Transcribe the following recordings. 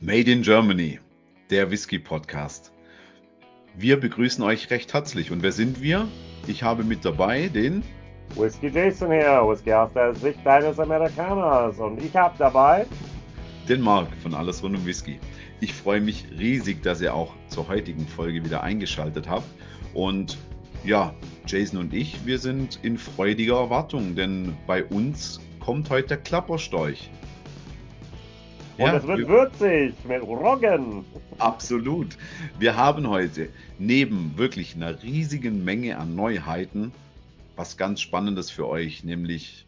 Made in Germany, der Whisky Podcast. Wir begrüßen euch recht herzlich. Und wer sind wir? Ich habe mit dabei den Whisky Jason hier, Whisky aus der Sicht deines Amerikaners. Und ich habe dabei den Mark von Alles rund um Whisky. Ich freue mich riesig, dass ihr auch zur heutigen Folge wieder eingeschaltet habt. Und ja, Jason und ich, wir sind in freudiger Erwartung, denn bei uns kommt heute der Klapperstorch. Und ja, es wird würzig mit Roggen. Absolut. Wir haben heute neben wirklich einer riesigen Menge an Neuheiten was ganz Spannendes für euch, nämlich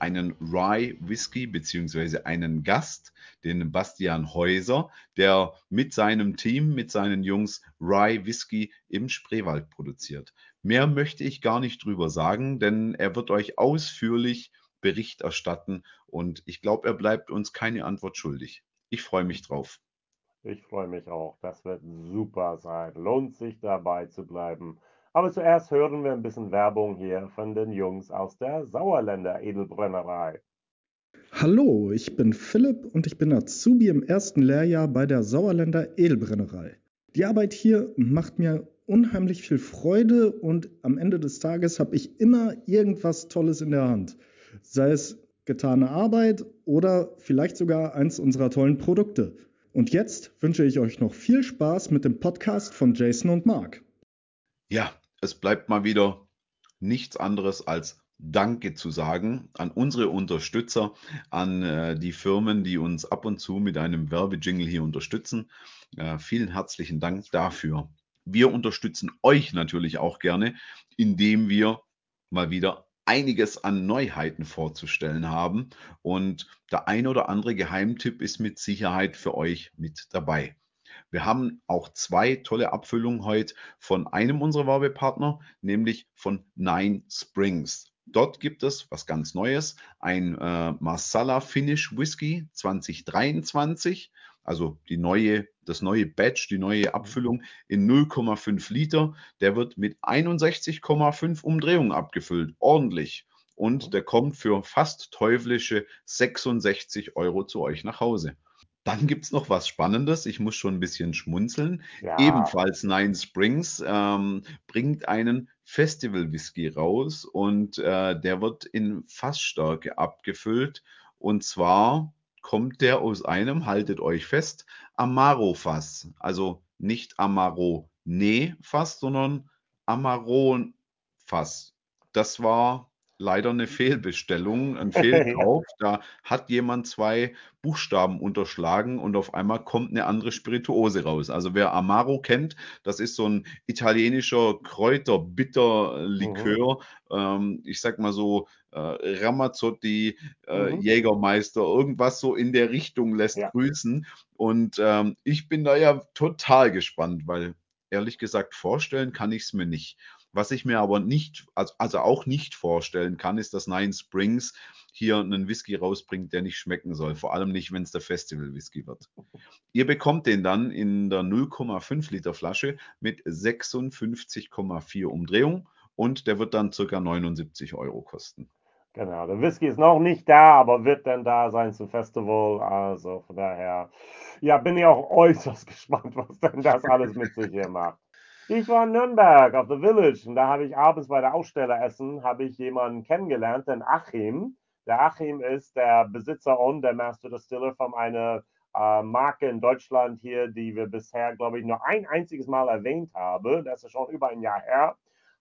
einen Rye Whisky beziehungsweise einen Gast, den Bastian Häuser, der mit seinem Team, mit seinen Jungs Rye Whisky im Spreewald produziert. Mehr möchte ich gar nicht drüber sagen, denn er wird euch ausführlich Bericht erstatten und ich glaube, er bleibt uns keine Antwort schuldig. Ich freue mich drauf. Ich freue mich auch. Das wird super sein. Lohnt sich dabei zu bleiben. Aber zuerst hören wir ein bisschen Werbung hier von den Jungs aus der Sauerländer Edelbrennerei. Hallo, ich bin Philipp und ich bin Azubi im ersten Lehrjahr bei der Sauerländer Edelbrennerei. Die Arbeit hier macht mir unheimlich viel Freude und am Ende des Tages habe ich immer irgendwas Tolles in der Hand sei es getane Arbeit oder vielleicht sogar eins unserer tollen Produkte. Und jetzt wünsche ich euch noch viel Spaß mit dem Podcast von Jason und Mark. Ja, es bleibt mal wieder nichts anderes als Danke zu sagen an unsere Unterstützer, an äh, die Firmen, die uns ab und zu mit einem Werbejingle hier unterstützen. Äh, vielen herzlichen Dank dafür. Wir unterstützen euch natürlich auch gerne, indem wir mal wieder einiges an Neuheiten vorzustellen haben. Und der ein oder andere Geheimtipp ist mit Sicherheit für euch mit dabei. Wir haben auch zwei tolle Abfüllungen heute von einem unserer Werbepartner, nämlich von Nine Springs. Dort gibt es was ganz Neues, ein äh, Marsala Finish Whisky 2023 also die neue, das neue Batch, die neue Abfüllung in 0,5 Liter. Der wird mit 61,5 Umdrehungen abgefüllt. Ordentlich. Und der kommt für fast teuflische 66 Euro zu euch nach Hause. Dann gibt es noch was Spannendes. Ich muss schon ein bisschen schmunzeln. Ja. Ebenfalls Nine Springs ähm, bringt einen Festival Whisky raus und äh, der wird in Fassstärke abgefüllt. Und zwar kommt der aus einem, haltet euch fest, Amaro-Fass. Also nicht Amaro-Ne-Fass, sondern Amaron-Fass. Das war leider eine Fehlbestellung, ein Fehlkauf. Da hat jemand zwei Buchstaben unterschlagen und auf einmal kommt eine andere Spirituose raus. Also wer Amaro kennt, das ist so ein italienischer Kräuter-Bitter-Likör. Mhm. Ähm, ich sag mal so äh, Ramazzotti, äh, mhm. Jägermeister, irgendwas so in der Richtung lässt ja. grüßen. Und ähm, ich bin da ja total gespannt, weil ehrlich gesagt vorstellen kann ich es mir nicht. Was ich mir aber nicht, also, auch nicht vorstellen kann, ist, dass Nine Springs hier einen Whisky rausbringt, der nicht schmecken soll. Vor allem nicht, wenn es der Festival Whisky wird. Ihr bekommt den dann in der 0,5 Liter Flasche mit 56,4 Umdrehungen und der wird dann ca. 79 Euro kosten. Genau, der Whisky ist noch nicht da, aber wird dann da sein zum Festival. Also von daher, ja, bin ich auch äußerst gespannt, was denn das alles mit sich hier macht. Ich war in Nürnberg auf The Village und da habe ich abends bei der Ausstelleressen habe ich jemanden kennengelernt, den Achim. Der Achim ist der Besitzer und der Master Distiller von einer äh, Marke in Deutschland hier, die wir bisher, glaube ich, nur ein einziges Mal erwähnt haben. Das ist schon über ein Jahr her.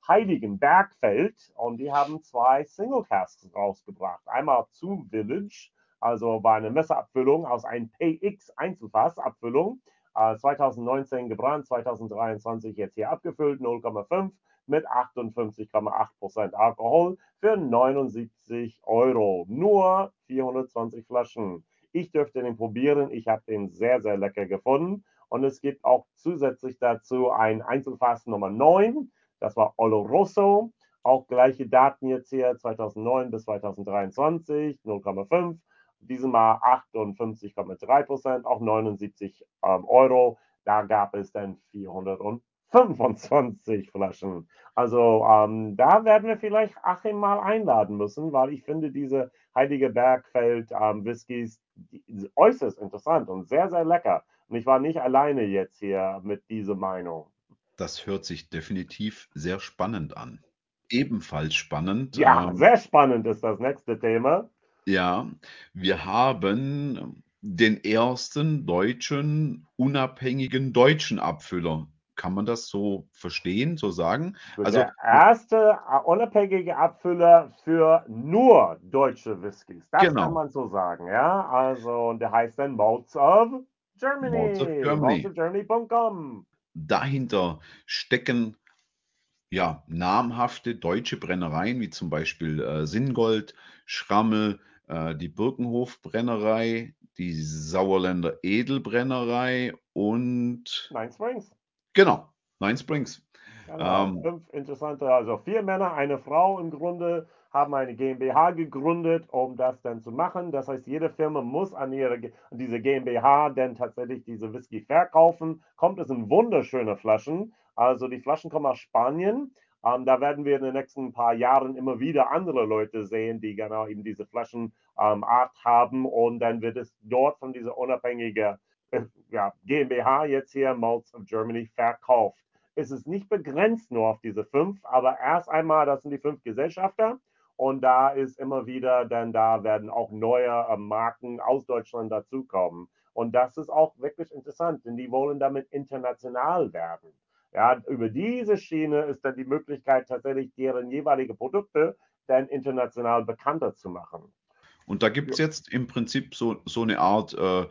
Heiligen Bergfeld und die haben zwei Single Casks rausgebracht. Einmal zu Village, also war eine Messerabfüllung aus einem PX Einzelfassabfüllung 2019 gebrannt, 2023 jetzt hier abgefüllt, 0,5 mit 58,8% Alkohol für 79 Euro. Nur 420 Flaschen. Ich dürfte den probieren. Ich habe den sehr, sehr lecker gefunden. Und es gibt auch zusätzlich dazu ein Einzelfass Nummer 9. Das war Oloroso. Auch gleiche Daten jetzt hier, 2009 bis 2023, 0,5 diesmal 58,3 Prozent, auch 79 ähm, Euro. Da gab es dann 440 25 Flaschen. Also ähm, da werden wir vielleicht Achim mal einladen müssen, weil ich finde diese Heilige Bergfeld ähm, Whiskys äußerst interessant und sehr, sehr lecker. Und ich war nicht alleine jetzt hier mit dieser Meinung. Das hört sich definitiv sehr spannend an. Ebenfalls spannend. Ja, ähm, sehr spannend ist das nächste Thema. Ja, wir haben den ersten deutschen, unabhängigen deutschen Abfüller. Kann man das so verstehen, so sagen? Also, der erste unabhängige Abfüller für nur deutsche Whiskys. Das genau. kann man so sagen, ja. Also, der heißt dann Malts of Germany. Malts of Germany. Maltsofgermany.com. Dahinter stecken ja, namhafte deutsche Brennereien, wie zum Beispiel äh, Singold, Schrammel, die Birkenhof-Brennerei, die Sauerländer Edelbrennerei und. Nine Springs. Genau, Nine Springs. Genau, ähm, fünf interessante, also vier Männer, eine Frau im Grunde haben eine GmbH gegründet, um das dann zu machen. Das heißt, jede Firma muss an, ihre, an diese GmbH dann tatsächlich diese Whisky verkaufen. Kommt es in wunderschöne Flaschen. Also die Flaschen kommen aus Spanien. Ähm, da werden wir in den nächsten paar Jahren immer wieder andere Leute sehen, die genau eben diese Flaschenart ähm, haben. Und dann wird es dort von dieser unabhängigen äh, ja, GmbH jetzt hier Malts of Germany verkauft. Es ist nicht begrenzt nur auf diese fünf, aber erst einmal, das sind die fünf Gesellschafter. Und da ist immer wieder, denn da werden auch neue äh, Marken aus Deutschland dazukommen. Und das ist auch wirklich interessant, denn die wollen damit international werden. Ja, über diese Schiene ist dann die Möglichkeit, tatsächlich deren jeweilige Produkte dann international bekannter zu machen. Und da gibt es jetzt im Prinzip so, so eine Art äh,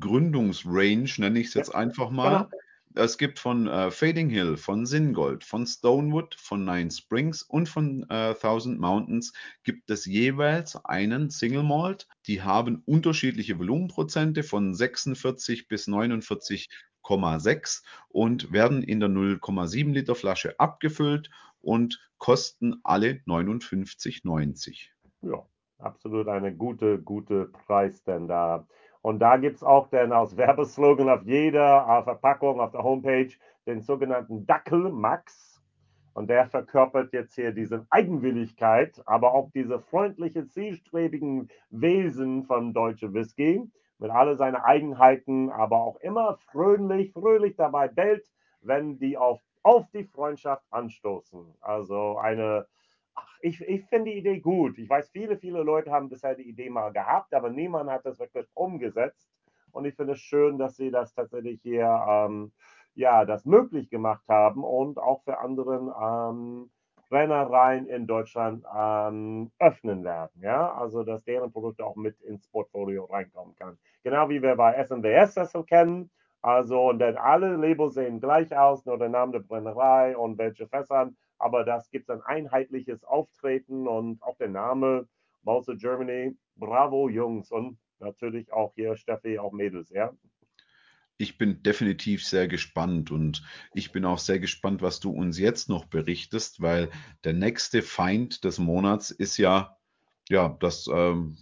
Gründungsrange, nenne ich es jetzt ja, einfach mal. Genau. Es gibt von äh, Fading Hill, von Singold, von Stonewood, von Nine Springs und von äh, Thousand Mountains gibt es jeweils einen Single Malt. Die haben unterschiedliche Volumenprozente von 46 bis 49,6 und werden in der 0,7 Liter Flasche abgefüllt und kosten alle 59,90. Ja, absolut eine gute, gute Preis denn da. Und da gibt es auch dann als Werbeslogan auf jeder Verpackung auf der Homepage den sogenannten Dackel Max. Und der verkörpert jetzt hier diese Eigenwilligkeit, aber auch diese freundliche, zielstrebigen Wesen von Deutsche Whisky mit all seinen Eigenheiten, aber auch immer fröhlich, fröhlich dabei bellt, wenn die auf, auf die Freundschaft anstoßen. Also eine ich, ich finde die Idee gut. Ich weiß, viele, viele Leute haben bisher die Idee mal gehabt, aber niemand hat das wirklich umgesetzt. Und ich finde es schön, dass sie das tatsächlich hier ähm, ja, das möglich gemacht haben und auch für anderen ähm, Rennereien in Deutschland ähm, öffnen werden. Ja? Also, dass deren Produkte auch mit ins Portfolio reinkommen kann. Genau wie wir bei SMWS das so kennen. Also, und dann alle Labels sehen gleich aus, nur der Name der Brennerei und welche Fässern aber das gibt ein einheitliches Auftreten und auch der Name Mauser Germany. Bravo, Jungs und natürlich auch hier Steffi, auch Mädels, ja. Ich bin definitiv sehr gespannt und ich bin auch sehr gespannt, was du uns jetzt noch berichtest, weil der nächste Feind des Monats ist ja, ja, das ähm,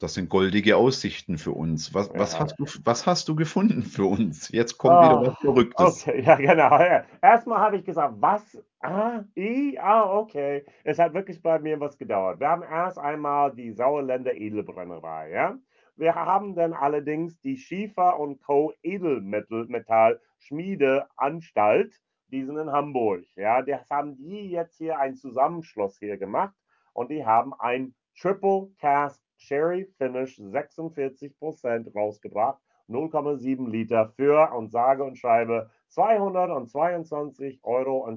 das sind goldige Aussichten für uns. Was, ja. was, hast, du, was hast du gefunden für uns? Jetzt kommt oh, wieder was Verrücktes. Okay, ja, genau. Erstmal habe ich gesagt, was? Ah, I, ah, okay. Es hat wirklich bei mir was gedauert. Wir haben erst einmal die Sauerländer Edelbrennerei, ja. Wir haben dann allerdings die Schiefer und Co. Edelmetall Schmiedeanstalt, die sind in Hamburg, ja. Das haben die jetzt hier ein Zusammenschluss hier gemacht und die haben ein Triple Cask Sherry Finish 46% rausgebracht. 0,7 Liter für und sage und schreibe 222,22 Euro.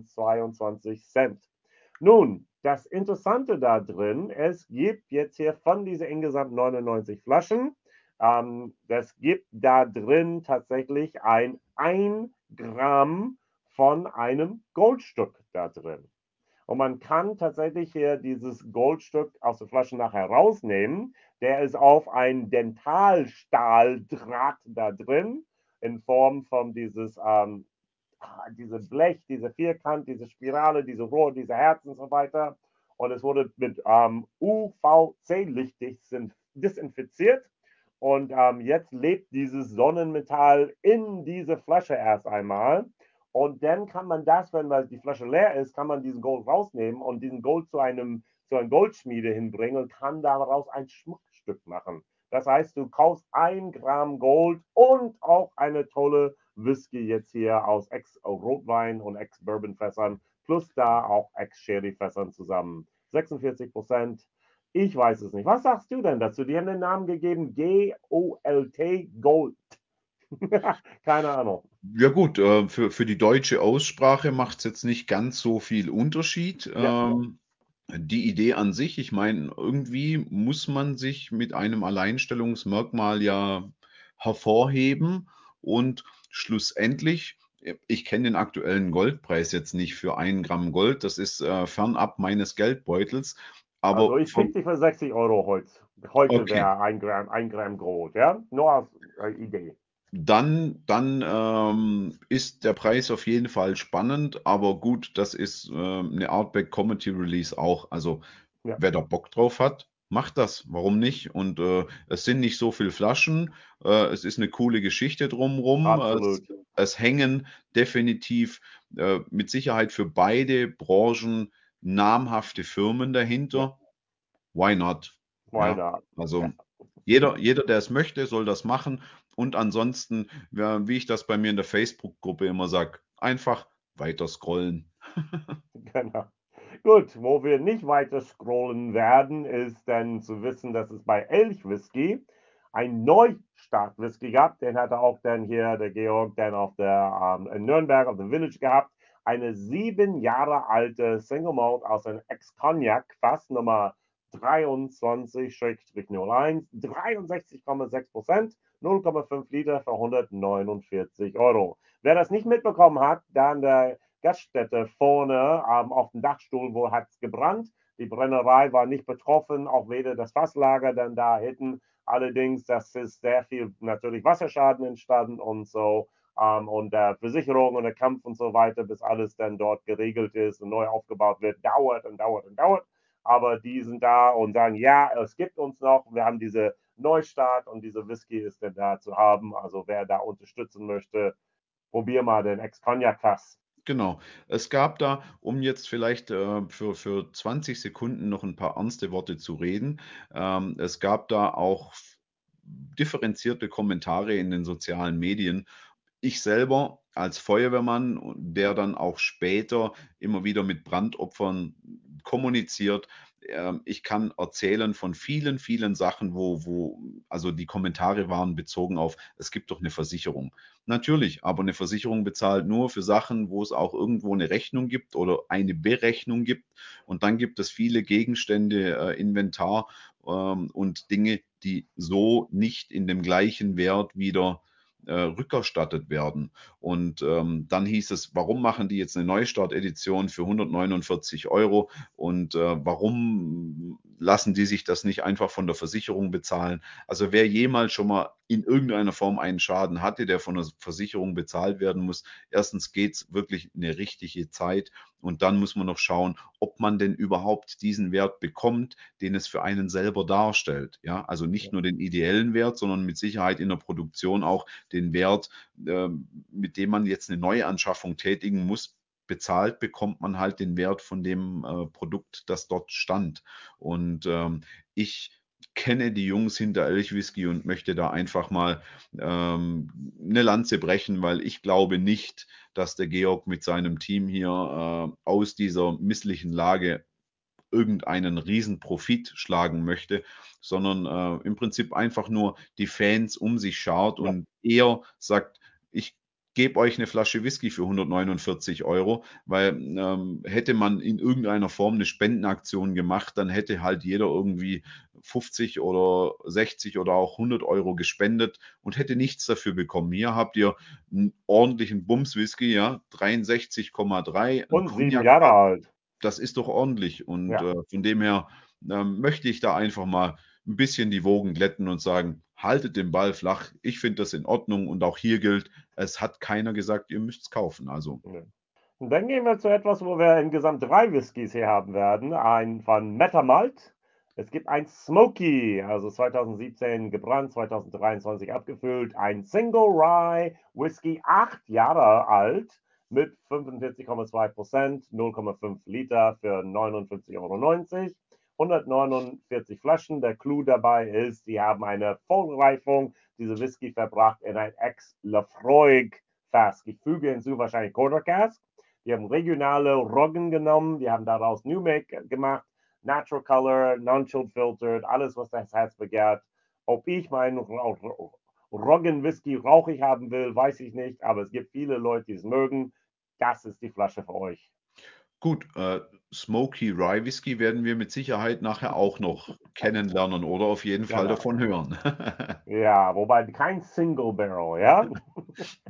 Nun, das Interessante da drin, es gibt jetzt hier von diesen insgesamt 99 Flaschen, ähm, es gibt da drin tatsächlich ein 1 Gramm von einem Goldstück da drin. Und man kann tatsächlich hier dieses Goldstück aus der Flasche nachher rausnehmen. Der ist auf ein Dentalstahldraht da drin, in Form von dieses, ähm, diese Blech, diese Vierkant, diese Spirale, diese Rohr, diese Herzen und so weiter. Und es wurde mit ähm, UVC-Licht desinfiziert. Und ähm, jetzt lebt dieses Sonnenmetall in diese Flasche erst einmal. Und dann kann man das, wenn die Flasche leer ist, kann man diesen Gold rausnehmen und diesen Gold zu einem zu einer Goldschmiede hinbringen und kann daraus ein Schmuckstück machen. Das heißt, du kaufst ein Gramm Gold und auch eine tolle Whisky jetzt hier aus Ex-Rotwein und Ex-Bourbon-Fässern plus da auch Ex-Sherry-Fässern zusammen. 46 Prozent. Ich weiß es nicht. Was sagst du denn dazu? Die haben den Namen gegeben G-O-L-T Gold. Keine Ahnung. Ja gut, äh, für, für die deutsche Aussprache macht es jetzt nicht ganz so viel Unterschied. Ja. Ähm, die Idee an sich, ich meine, irgendwie muss man sich mit einem Alleinstellungsmerkmal ja hervorheben und schlussendlich, ich kenne den aktuellen Goldpreis jetzt nicht für ein Gramm Gold, das ist äh, fernab meines Geldbeutels. Aber also ich kriege die für 60 Euro heute. Heute okay. wäre ein Gramm, ein Gramm Gold, ja? Nur als äh, Idee dann, dann ähm, ist der Preis auf jeden Fall spannend, aber gut, das ist äh, eine Artback Comedy Release auch. Also ja. wer da Bock drauf hat, macht das. Warum nicht? Und äh, es sind nicht so viele Flaschen. Äh, es ist eine coole Geschichte drumherum. Es, es, hängen definitiv äh, mit Sicherheit für beide Branchen namhafte Firmen dahinter. Why not? Why ja, not? Also jeder, jeder, der es möchte, soll das machen. Und ansonsten, wie ich das bei mir in der Facebook-Gruppe immer sage, einfach weiter scrollen. genau. Gut, wo wir nicht weiter scrollen werden, ist dann zu wissen, dass es bei Elch Whisky ein Neustart Whisky gab. Den hatte auch dann hier der Georg dann auf der ähm, in Nürnberg auf dem Village gehabt. Eine sieben Jahre alte Single Malt aus einem Ex-Cognac, Fass Nummer 23-01, 63,6 Prozent. 0,5 Liter für 149 Euro. Wer das nicht mitbekommen hat, da in der Gaststätte vorne ähm, auf dem Dachstuhl, wo hat es gebrannt. Die Brennerei war nicht betroffen, auch weder das Fasslager dann da hinten. Allerdings, das ist sehr viel natürlich Wasserschaden entstanden und so. Ähm, und der Versicherung und der Kampf und so weiter, bis alles dann dort geregelt ist und neu aufgebaut wird, dauert und dauert und dauert. Aber die sind da und sagen, ja, es gibt uns noch. Wir haben diese Neustart und diese Whisky ist dann da zu haben. Also wer da unterstützen möchte, probier mal den Ex-Cognac-Fass. Genau. Es gab da, um jetzt vielleicht äh, für, für 20 Sekunden noch ein paar ernste Worte zu reden, ähm, es gab da auch differenzierte Kommentare in den sozialen Medien. Ich selber als Feuerwehrmann, der dann auch später immer wieder mit Brandopfern kommuniziert, ich kann erzählen von vielen, vielen Sachen, wo, wo, also die Kommentare waren bezogen auf, es gibt doch eine Versicherung. Natürlich, aber eine Versicherung bezahlt nur für Sachen, wo es auch irgendwo eine Rechnung gibt oder eine Berechnung gibt. Und dann gibt es viele Gegenstände, äh, Inventar ähm, und Dinge, die so nicht in dem gleichen Wert wieder äh, rückerstattet werden. Und ähm, dann hieß es, warum machen die jetzt eine Neustart-Edition für 149 Euro und äh, warum lassen die sich das nicht einfach von der Versicherung bezahlen? Also wer jemals schon mal in irgendeiner Form einen Schaden hatte, der von der Versicherung bezahlt werden muss, erstens geht es wirklich eine richtige Zeit und dann muss man noch schauen, ob man denn überhaupt diesen Wert bekommt, den es für einen selber darstellt. Ja, also nicht nur den ideellen Wert, sondern mit Sicherheit in der Produktion auch den Wert, äh, mit dem man jetzt eine Neuanschaffung tätigen muss, bezahlt bekommt man halt den Wert von dem äh, Produkt, das dort stand. Und ähm, ich kenne die Jungs hinter Elchwhisky und möchte da einfach mal ähm, eine Lanze brechen, weil ich glaube nicht, dass der Georg mit seinem Team hier äh, aus dieser misslichen Lage irgendeinen Riesenprofit schlagen möchte, sondern äh, im Prinzip einfach nur die Fans um sich schaut ja. und er sagt, ich gebe euch eine Flasche Whisky für 149 Euro, weil ähm, hätte man in irgendeiner Form eine Spendenaktion gemacht, dann hätte halt jeder irgendwie 50 oder 60 oder auch 100 Euro gespendet und hätte nichts dafür bekommen. Hier habt ihr einen ordentlichen Bums-Whisky, ja, 63,3. Und sieben Jahre alt. Das ist doch ordentlich und ja. äh, von dem her äh, möchte ich da einfach mal ein bisschen die Wogen glätten und sagen, haltet den Ball flach. Ich finde das in Ordnung und auch hier gilt, es hat keiner gesagt, ihr müsst es kaufen. Also. Und dann gehen wir zu etwas, wo wir insgesamt drei Whiskys hier haben werden. Ein von Metamalt. Es gibt ein Smoky, also 2017 gebrannt, 2023 abgefüllt. Ein Single Rye Whisky, acht Jahre alt mit 45,2% 0,5 Liter für 59,90 Euro. 149 Flaschen. Der Clou dabei ist, sie haben eine Vollreifung, diese Whisky verbracht in ein Ex-Lafroig Fass. Ich füge hinzu wahrscheinlich Cask. Die haben regionale Roggen genommen, die haben daraus New Make gemacht, Natural Color, Non-Chilled Filtered, alles, was das Herz begehrt. Ob ich meinen Roggen Whisky rauchig haben will, weiß ich nicht, aber es gibt viele Leute, die es mögen. Das ist die Flasche für euch. Gut, äh, Smoky Rye Whisky werden wir mit Sicherheit nachher auch noch kennenlernen oder auf jeden Fall Genau. davon hören. Ja, wobei kein Single Barrel, ja?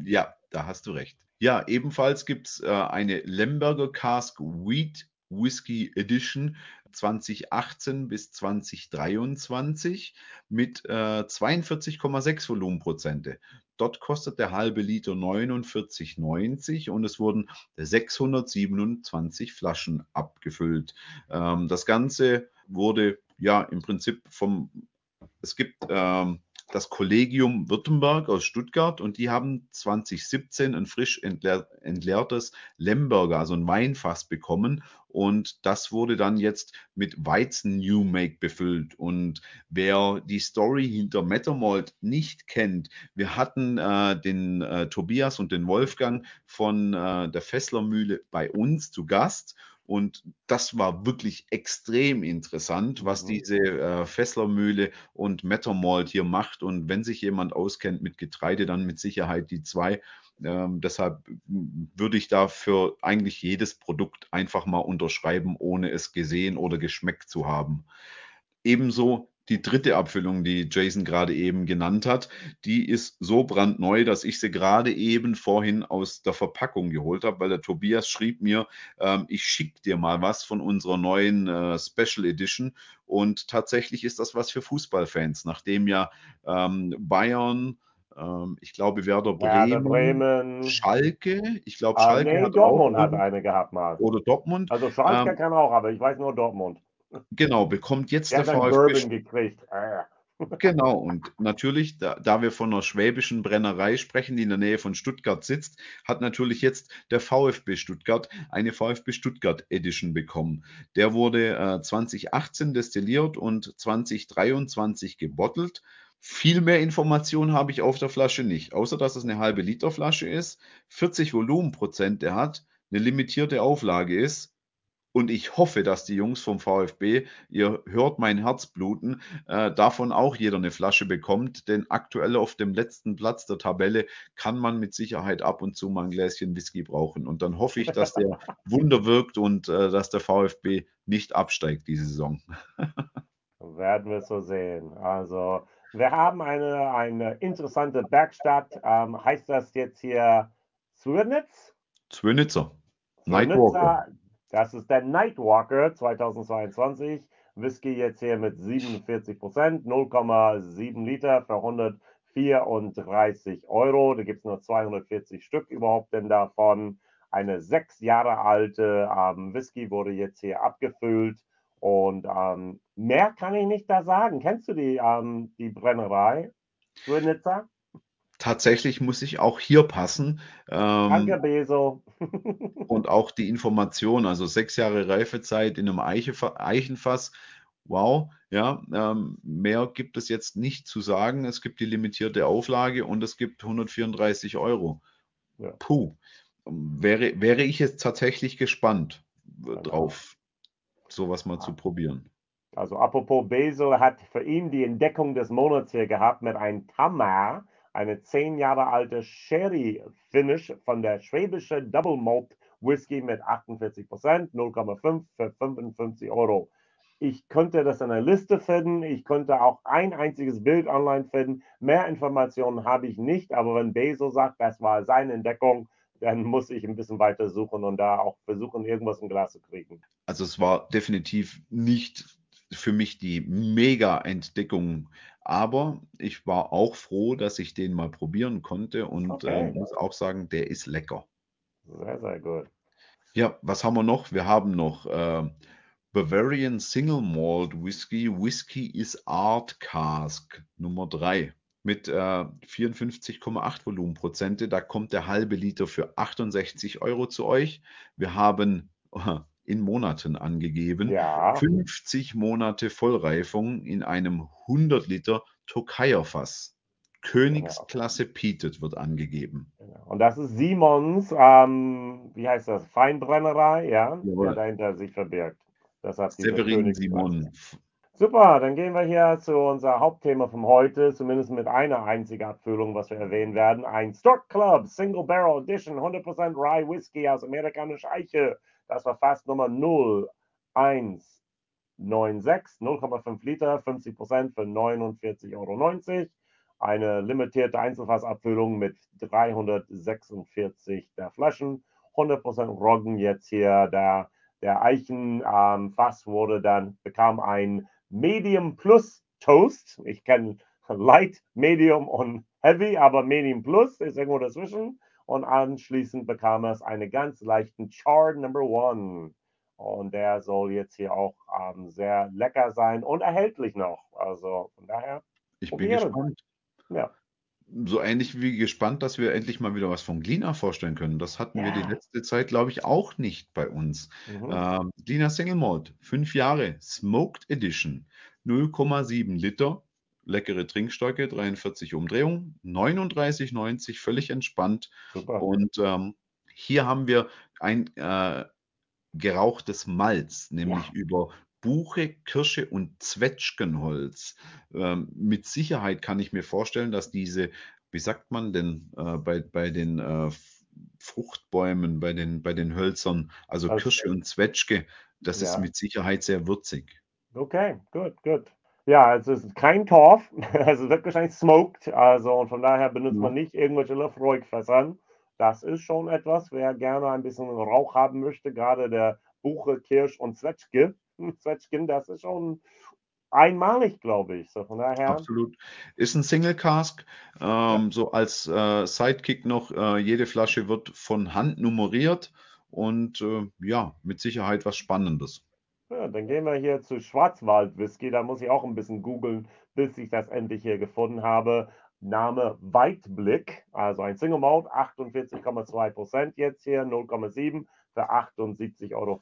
Ja, da hast du recht. Ja, ebenfalls gibt es äh, eine Lemberger Cask Wheat Whisky Edition 2018 bis 2023 mit äh, 42,6 Volumenprozente. Dort kostet der halbe Liter 49,90 und es wurden 627 Flaschen abgefüllt. Ähm, das Ganze wurde ja im Prinzip vom, es gibt ähm, das Kollegium Württemberg aus Stuttgart und die haben 2017 ein frisch entleer, entleertes Lemberger, also ein Weinfass bekommen und das wurde dann jetzt mit Weizen New Make befüllt. Und wer die Story hinter Mettermold nicht kennt, wir hatten äh, den äh, Tobias und den Wolfgang von äh, der Fesslermühle bei uns zu Gast. Und das war wirklich extrem interessant, was Mhm. diese äh, Fesslermühle und Mettermold hier macht. Und wenn sich jemand auskennt mit Getreide, dann mit Sicherheit die zwei. Ähm, deshalb m, würde ich da für eigentlich jedes Produkt einfach mal unterschreiben, ohne es gesehen oder geschmeckt zu haben. Ebenso die dritte Abfüllung, die Jason gerade eben genannt hat, die ist so brandneu, dass ich sie gerade eben vorhin aus der Verpackung geholt habe, weil der Tobias schrieb mir, ähm, ich schicke dir mal was von unserer neuen äh, Special Edition. Und tatsächlich ist das was für Fußballfans, nachdem ja ähm, Bayern, ähm, ich glaube Werder Werder Bremen, Bremen. Schalke, ich glaube Ah, Schalke nee, hat Dortmund auch hat eine gehabt mal. oder Dortmund, Also Schalke ähm, kann auch, aber ich weiß nur Dortmund. Genau, bekommt jetzt Der der VfB. Äh. Genau, und natürlich, da, da wir von einer schwäbischen Brennerei sprechen, die in der Nähe von Stuttgart sitzt, hat natürlich jetzt der VfB Stuttgart eine VfB Stuttgart Edition bekommen. Der wurde äh, 2018 destilliert und 2023 gebottelt. Viel mehr Informationen habe ich auf der Flasche nicht, außer dass es eine halbe Liter Flasche ist, 40 Volumenprozent der hat, eine limitierte Auflage ist und ich hoffe, dass die Jungs vom VfB, ihr hört mein Herz bluten, äh, davon auch jeder eine Flasche bekommt. Denn aktuell auf dem letzten Platz der Tabelle kann man mit Sicherheit ab und zu mal ein Gläschen Whisky brauchen. Und dann hoffe ich, dass der Wunder wirkt und äh, dass der VfB nicht absteigt diese Saison. Werden wir so sehen. Also, wir haben eine, eine interessante Bergstadt. Ähm, heißt das jetzt hier Zwirnitz? Zwönitzer. Nightwalker. Das ist der Nightwalker 2022. Whisky jetzt hier mit 47 Prozent, 0,7 Liter für 134 Euro. Da gibt es nur 240 Stück überhaupt denn davon. Eine sechs Jahre alte ähm, Whisky wurde jetzt hier abgefüllt. Und ähm, mehr kann ich nicht da sagen. Kennst du die, ähm, die Brennerei? Zwirnitzer? Tatsächlich muss ich auch hier passen. Danke, Ähm, Beso. und auch die Information, also sechs Jahre Reifezeit in einem Eichefa- Eichenfass. Wow, ja, ähm, mehr gibt es jetzt nicht zu sagen. Es gibt die limitierte Auflage und es gibt 134 Euro. Ja. Puh, wäre, wäre ich jetzt tatsächlich gespannt Genau. drauf, sowas mal zu probieren. Also apropos Basil hat für ihn die Entdeckung des Monats hier gehabt mit einem Tamar, eine zehn Jahre alte Sherry Finish von der schwäbische Double Malt Whisky mit 48 Prozent, 0,5 für 55 Euro. Ich könnte das in einer Liste finden. Ich könnte auch ein einziges Bild online finden. Mehr Informationen habe ich nicht. Aber wenn Basil sagt, das war seine Entdeckung, dann muss ich ein bisschen weiter suchen und da auch versuchen, irgendwas im Glas zu kriegen. Also es war definitiv nicht für mich die Mega-Entdeckung, aber ich war auch froh, dass ich den mal probieren konnte und Okay. äh, muss auch sagen, der ist lecker. Sehr, sehr gut. Ja, was haben wir noch? Wir haben noch äh, Bavarian Single Malt Whisky. Whisky is Art Cask Nummer 3. mit äh, 54,8 Volumenprozente. Da kommt der halbe Liter für 68 Euro zu euch. Wir haben in Monaten angegeben. Ja. 50 Monate Vollreifung in einem 100 Liter Tokayer Fass. Königsklasse Peated wird angegeben. Genau. Und das ist Simons, ähm, wie heißt das, Feinbrennerei, ja, Jawohl. der dahinter sich verbirgt. Deshalb diese Severin. Simon. Super, dann gehen wir hier zu unser Hauptthema von heute, zumindest mit einer einzigen Abfüllung, was wir erwähnen werden. Ein Stork Club Single Barrel Edition 100% Rye Whisky aus amerikanischer Eiche. Das war fast Nummer 0196, 0,5 Liter, 50% für 49,90 Euro. Eine limitierte Einzelfassabfüllung mit 346 der Flaschen. 100% Roggen jetzt hier. Der, der Eichenfass ähm, wurde dann, bekam ein Medium Plus Toast. Ich kenne Light, Medium und Heavy, aber Medium Plus ist irgendwo dazwischen. Und anschließend bekam es einen ganz leichten Chard Number One. Und der soll jetzt hier auch ähm, sehr lecker sein und erhältlich noch. Also von daher. Ich bin gespannt. Ja. So ähnlich wie gespannt, dass wir endlich mal wieder was von Glina vorstellen können. Das hatten wir Ja. die letzte Zeit, glaube ich, auch nicht bei uns. Mhm. Ähm, Glina Single Malt, fünf Jahre, Smoked Edition, 0,7 Liter, leckere Trinkstärke, 43 Umdrehungen, 39,90, völlig entspannt. Super. Und ähm, hier haben wir ein äh, gerauchtes Malz, nämlich über Buche, Kirsche und Zwetschgenholz. Ähm, mit Sicherheit kann ich mir vorstellen, dass diese, wie sagt man denn, äh, bei, bei den äh, Fruchtbäumen, bei den, bei den Hölzern, also Also- Kirsche und Zwetschge, das ist Ja. mit Sicherheit sehr würzig. Okay, gut, gut. Ja, also es ist kein Torf, also es wird wahrscheinlich smoked, also und von daher benutzt man nicht irgendwelche Luftruhigfässern. Das ist schon etwas, wer gerne ein bisschen Rauch haben möchte, gerade der Buche, Kirsch und Zwetschge. Zwetschgen, das ist schon einmalig, glaube ich. So von daher, Absolut. Ist ein Single Cask. Ähm, So als äh, Sidekick noch, äh, jede Flasche wird von Hand nummeriert und äh, ja, mit Sicherheit was Spannendes. Ja, dann gehen wir hier zu Schwarzwald-Whisky. Da muss ich auch ein bisschen googeln, bis ich das endlich hier gefunden habe. Name Weitblick, also ein Single Malt, 48,2% jetzt hier, 0,7 für 78,50 Euro.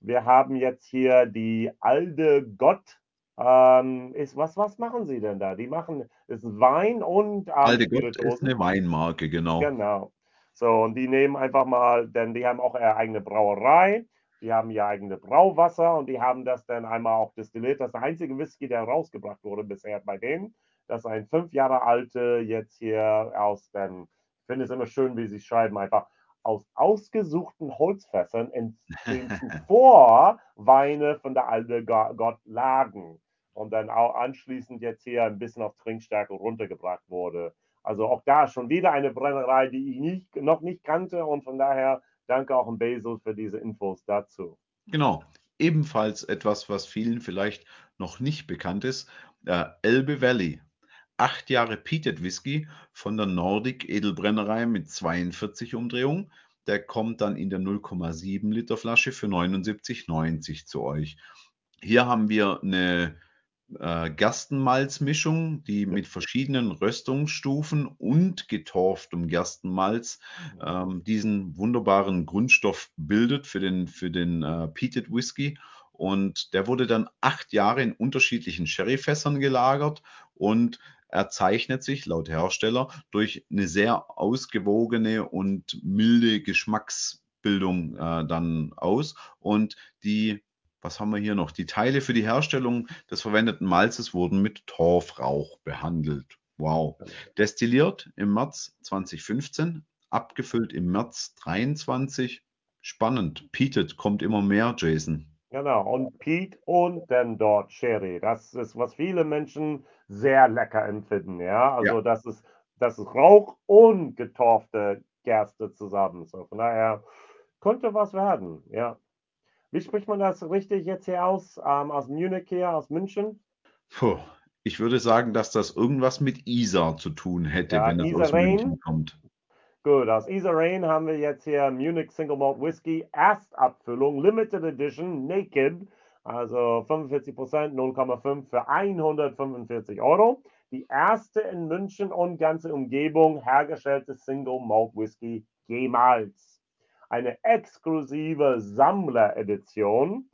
Wir haben jetzt hier die Alde Gott. Ähm, ist, was, was machen sie denn da? Die machen, ist Wein und ähm, Alte Gott ist eine Weinmarke, genau. Genau. So, und die nehmen einfach mal, denn die haben auch ihre eigene Brauerei, die haben ihr eigenes Brauwasser und die haben das dann einmal auch destilliert. Das ist der einzige Whisky, der rausgebracht wurde bisher bei denen. Das ist ein fünf Jahre alte, jetzt hier aus den, ich finde es immer schön, wie sie schreiben, einfach aus ausgesuchten Holzfässern, in denen zuvor Weine von der alte Go- Gott lagen und dann auch anschließend jetzt hier ein bisschen auf Trinkstärke runtergebracht wurde. Also auch da schon wieder eine Brennerei, die ich nicht, noch nicht kannte und von daher danke auch an Basil für diese Infos dazu. Genau. Ebenfalls etwas, was vielen vielleicht noch nicht bekannt ist. Äh, Elbe Valley. Acht Jahre Peated Whisky von der Nordic Edelbrennerei mit 42 Umdrehungen. Der kommt dann in der 0,7 Liter Flasche für 79,90 zu euch. Hier haben wir eine äh, Gerstenmalzmischung, die mit verschiedenen Röstungsstufen und getorftem Gerstenmalz ähm, diesen wunderbaren Grundstoff bildet für den, für den äh, Peated Whisky. Und der wurde dann acht Jahre in unterschiedlichen Sherryfässern gelagert und er zeichnet sich laut Hersteller durch eine sehr ausgewogene und milde Geschmacksbildung äh, dann aus. Und die, was haben wir hier noch? Die Teile für die Herstellung des verwendeten Malzes wurden mit Torfrauch behandelt. Wow. Destilliert im März 2015, abgefüllt im März 23. Spannend. Peated kommt immer mehr, Jason. Genau, und Peat und dann dort Sherry. Das ist, was viele Menschen sehr lecker empfinden. Ja, also Ja. das ist, das ist Rauch und getorfte Gerste zusammen. So, von daher könnte was werden. Ja. Wie spricht man das richtig jetzt hier aus? Ähm, aus Munich hier, aus München? Puh. Ich würde sagen, dass das irgendwas mit Isar zu tun hätte, Ja, wenn das Isar aus. München kommt. Gut, aus Isar Rain haben wir jetzt hier Munich Single Malt Whisky, Erstabfüllung, Limited Edition, Naked, also 45%, 0,5 für 145 Euro. die erste in München und ganze Umgebung hergestellte Single Malt Whisky jemals. Eine exklusive Sammleredition,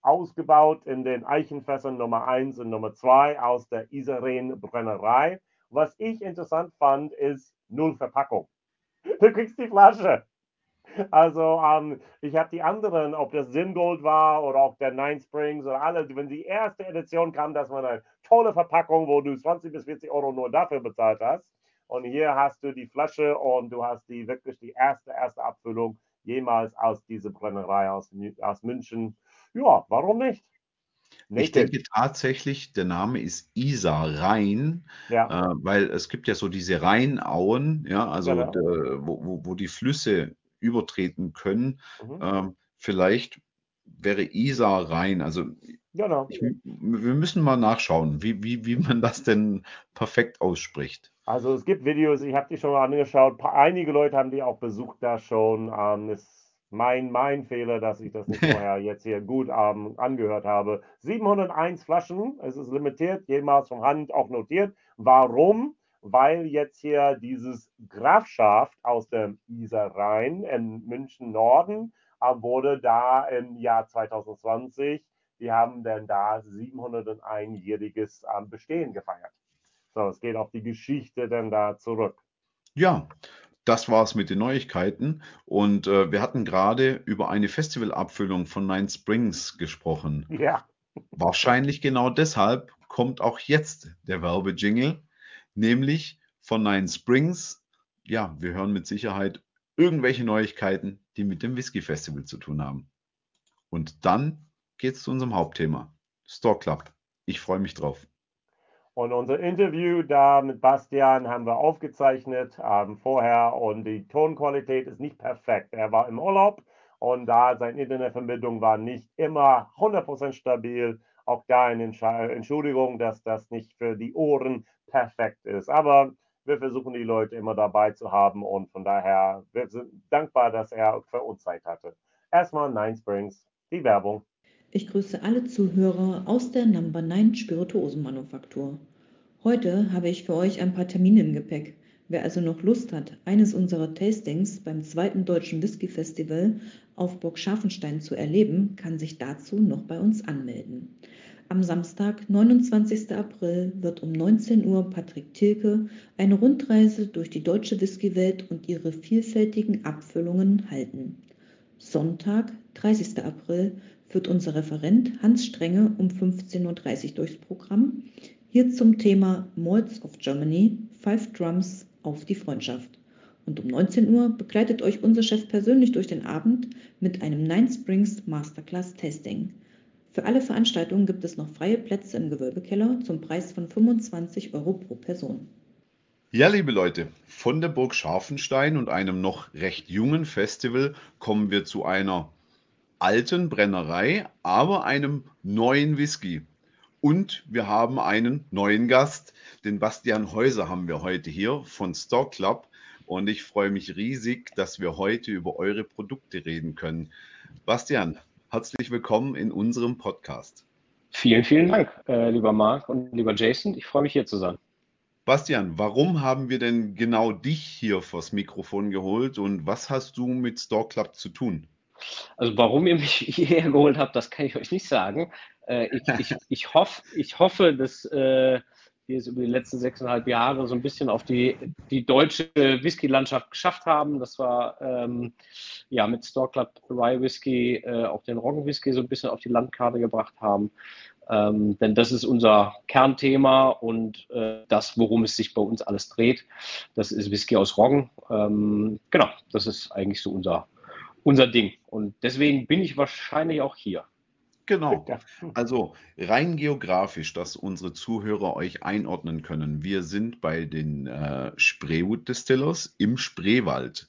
ausgebaut in den Eichenfässern Nummer 1 und Nummer 2 aus der Isaren Brennerei. Was ich interessant fand, ist null Verpackung. Du kriegst die Flasche. Also ähm, ich habe die anderen, ob das Zingold war oder auch der Nine Springs oder alle, wenn die erste Edition kam, das war eine tolle Verpackung, wo du 20 bis 40 Euro nur dafür bezahlt hast. Und hier hast du die Flasche und du hast die wirklich die erste, erste Abfüllung jemals aus dieser Brennerei aus, aus München. Ja, warum nicht? Ich denke tatsächlich, der Name ist Isar Rhein, Ja, äh, weil es gibt ja so diese Rheinauen, ja, also genau. d- wo, wo, wo die Flüsse übertreten können. Mhm. Ähm, vielleicht wäre Isar Rhein, also Genau. ich, wir müssen mal nachschauen, wie, wie, wie man das denn perfekt ausspricht. Also es gibt Videos, ich habe die schon mal angeschaut. Einige Leute haben die auch besucht da schon. Ähm, ist mein, mein Fehler, dass ich das nicht vorher jetzt hier gut ähm, angehört habe. 701 Flaschen, es ist limitiert, jemals von Hand auch notiert. Warum? Weil jetzt hier dieses Grafschaft aus dem Isar-Rhein in München Norden äh, wurde da im Jahr 2020, die haben dann da 701-jähriges ähm, Bestehen gefeiert. So, es geht auf die Geschichte dann da zurück. Ja, das war's mit den Neuigkeiten. Und äh, wir hatten gerade über eine Festivalabfüllung von Nine Springs gesprochen. Ja, Wahrscheinlich genau deshalb kommt auch jetzt der Werbejingle, nämlich von Nine Springs. Ja, wir hören mit Sicherheit irgendwelche Neuigkeiten, die mit dem Whisky Festival zu tun haben. Und dann geht's zu unserem Hauptthema, Store Club. Ich freue mich drauf. und unser Interview da mit Bastian haben wir aufgezeichnet ähm, vorher und die Tonqualität ist nicht perfekt. Er war im Urlaub und da seine Internetverbindung war nicht immer 100% stabil. Auch da eine Entsche- Entschuldigung, dass das nicht für die Ohren perfekt ist. Aber wir versuchen die Leute immer dabei zu haben und von daher wir sind dankbar, dass er für uns Zeit hatte. Erstmal Nine Springs, die Werbung. Ich grüße alle Zuhörer aus der Number 9 Spirituosenmanufaktur. Heute habe ich für euch ein paar Termine im Gepäck. Wer also noch Lust hat, eines unserer Tastings beim zweiten Deutschen Whisky Festival auf Burg Scharfenstein zu erleben, kann sich dazu noch bei uns anmelden. Am Samstag, 29. April, wird um 19 Uhr Patrick Tilke eine Rundreise durch die deutsche Whiskywelt und ihre vielfältigen Abfüllungen halten. Sonntag, 30. April, führt unser Referent Hans Strenge um 15.30 Uhr durchs Programm. Hier zum Thema Malts of Germany, Five Drums auf die Freundschaft. Und um 19 Uhr begleitet euch unser Chef persönlich durch den Abend mit einem Nine Springs Masterclass Tasting. Für alle Veranstaltungen gibt es noch freie Plätze im Gewölbekeller zum Preis von 25 Euro pro Person. Ja, liebe Leute, von der Burg Scharfenstein und einem noch recht jungen Festival kommen wir zu einer alten Brennerei, aber einem neuen Whisky. Und wir haben einen neuen Gast, den Bastian Häuser haben wir heute hier von Store Club. Und ich freue mich riesig, dass wir heute über eure Produkte reden können. Bastian, herzlich willkommen in unserem Podcast. Vielen, vielen Dank, äh, lieber Marc und lieber Jason. Ich freue mich hier zu sein. Bastian, warum haben wir denn genau dich hier vors Mikrofon geholt und was hast du mit Store Club zu tun? Also warum ihr mich hierher geholt habt, das kann ich euch nicht sagen. Äh, ich, ich, ich, hoff, ich hoffe, dass äh, wir es über die letzten sechseinhalb Jahre so ein bisschen auf die, die deutsche Whisky-Landschaft geschafft haben. Das war ähm, ja mit Store Club Rye Whisky äh, auch den Roggen Whisky so ein bisschen auf die Landkarte gebracht haben. Ähm, denn das ist unser Kernthema und äh, das, worum es sich bei uns alles dreht. Das ist Whisky aus Roggen. Ähm, genau, das ist eigentlich so unser, unser Ding. Und deswegen bin ich wahrscheinlich auch hier. Genau. Also rein geografisch, dass unsere Zuhörer euch einordnen können. Wir sind bei den äh, Spreewood Distillers im Spreewald.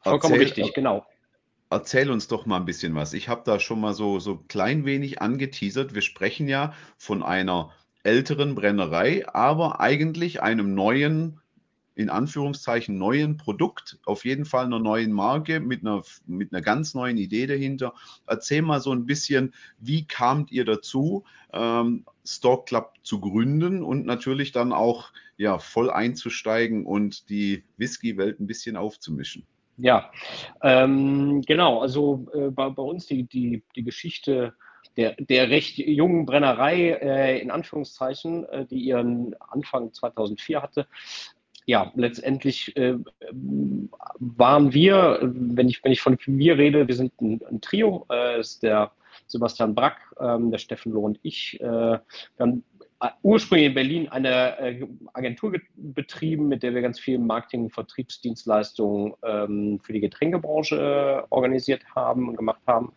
Vollkommen Erzähl, richtig, genau. Erzähl uns doch mal ein bisschen was. Ich habe da schon mal so, so klein wenig angeteasert. Wir sprechen ja von einer älteren Brennerei, aber eigentlich einem neuen, in Anführungszeichen, neuen Produkt, auf jeden Fall einer neuen Marke mit einer, mit einer ganz neuen Idee dahinter. Erzähl mal so ein bisschen, wie kamt ihr dazu, ähm, Store Club zu gründen und natürlich dann auch ja, voll einzusteigen und die Whisky-Welt ein bisschen aufzumischen. Ja, ähm, genau. Also äh, bei, bei, uns die, die, die Geschichte der, der recht jungen Brennerei, äh, in Anführungszeichen, äh, die ihren Anfang 2004 hatte, ja, letztendlich äh, waren wir, wenn ich, wenn ich von mir rede, wir sind ein, ein Trio, äh, ist der Sebastian Brack, ähm, der Steffen Loh und ich. Äh, wir haben ursprünglich in Berlin eine äh, Agentur betrieben, mit der wir ganz viel Marketing- und Vertriebsdienstleistungen ähm, für die Getränkebranche äh, organisiert haben und gemacht haben.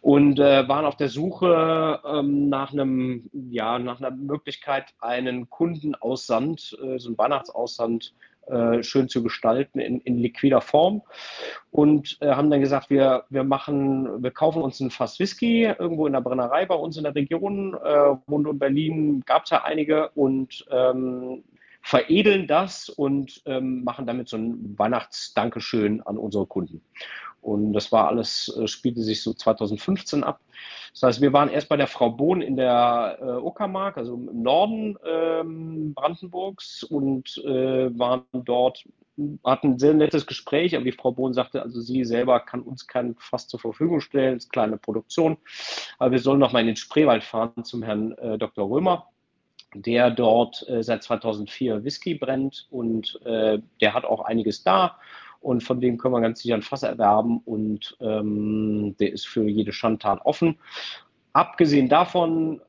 Und äh, waren auf der Suche ähm, nach einem, ja, nach einer Möglichkeit, einen Kundenaussand, äh, so einen Weihnachtsaussand äh, schön zu gestalten in, in liquider Form und äh, haben dann gesagt, wir, wir machen, wir kaufen uns ein Fass Whisky irgendwo in der Brennerei bei uns in der Region, äh, rund um Berlin gab es ja einige und ähm, veredeln das und ähm, machen damit so ein Weihnachtsdankeschön an unsere Kunden. Und das war alles, äh, spielte sich so 2015 ab. Das heißt, wir waren erst bei der Frau Bohn in der äh, Uckermark, also im Norden ähm, Brandenburgs und äh, waren dort, hatten ein sehr nettes Gespräch, aber die Frau Bohn sagte, also sie selber kann uns kein Fass zur Verfügung stellen, ist kleine Produktion, aber wir sollen noch mal in den Spreewald fahren zum Herrn äh, Dr. Römer der dort äh, seit 2004 Whisky brennt und äh, der hat auch einiges da und von dem können wir ganz sicher ein Fass erwerben und ähm, der ist für jede Schandtat offen. Abgesehen davon,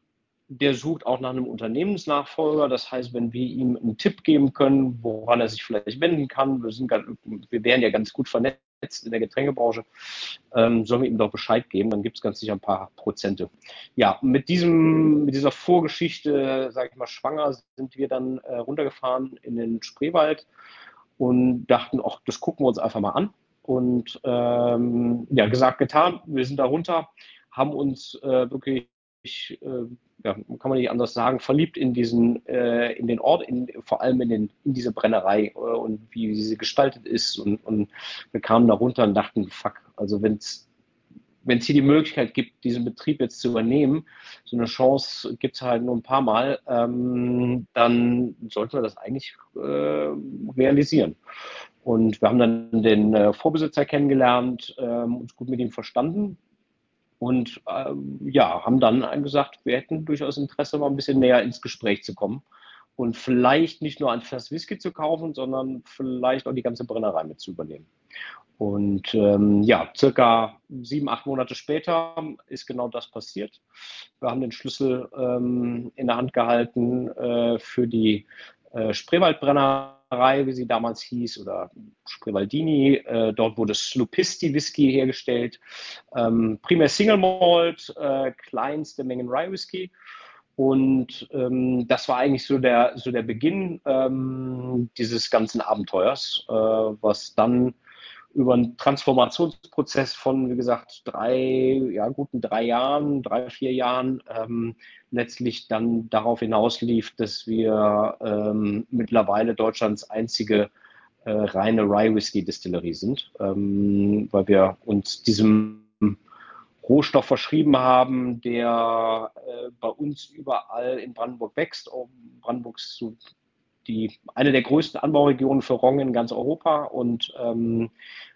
der sucht auch nach einem Unternehmensnachfolger. Das heißt, wenn wir ihm einen Tipp geben können, woran er sich vielleicht wenden kann, wir, sind, wir wären ja ganz gut vernetzt in der Getränkebranche, ähm, sollen wir ihm doch Bescheid geben, dann gibt es ganz sicher ein paar Prozente. Ja, mit, diesem, mit dieser Vorgeschichte, sage ich mal, schwanger, sind wir dann äh, runtergefahren in den Spreewald und dachten, ach, das gucken wir uns einfach mal an. Und ähm, ja, gesagt, getan, wir sind da runter, haben uns äh, wirklich, äh, ja, kann man nicht anders sagen, verliebt in diesen, äh, in den Ort, in, vor allem in, den, in diese Brennerei äh, und wie sie gestaltet ist. Und, und wir kamen da runter und dachten, fuck, also wenn es wenn es hier die Möglichkeit gibt, diesen Betrieb jetzt zu übernehmen, so eine Chance gibt es halt nur ein paar Mal, ähm, dann sollten wir das eigentlich äh, realisieren. Und wir haben dann den äh, Vorbesitzer kennengelernt, ähm, uns gut mit ihm verstanden und ähm, ja, haben dann gesagt, wir hätten durchaus Interesse, mal ein bisschen näher ins Gespräch zu kommen und vielleicht nicht nur ein Fass Whisky zu kaufen, sondern vielleicht auch die ganze Brennerei mit zu übernehmen. Und ähm, ja, circa sieben, acht Monate später ist genau das passiert. Wir haben den Schlüssel ähm, in der Hand gehalten äh, für die äh, Spreewaldbrennerei, wie sie damals hieß, oder Spreewaldini. Äh, dort wurde Slupisti Whisky hergestellt. Ähm, primär Single Malt, äh, kleinste Mengen Rye Whisky. Und ähm, das war eigentlich so der, so der Beginn ähm, dieses ganzen Abenteuers, äh, was dann über einen Transformationsprozess von, wie gesagt, drei, ja, guten drei Jahren, drei, vier Jahren ähm, letztlich dann darauf hinauslief, dass wir ähm, mittlerweile Deutschlands einzige äh, reine Rye Whisky Distillerie sind, ähm, weil wir uns diesem Rohstoff verschrieben haben, der äh, bei uns überall in Brandenburg wächst. Brandenburg ist so die, eine der größten Anbauregionen für Roggen in ganz Europa und ähm,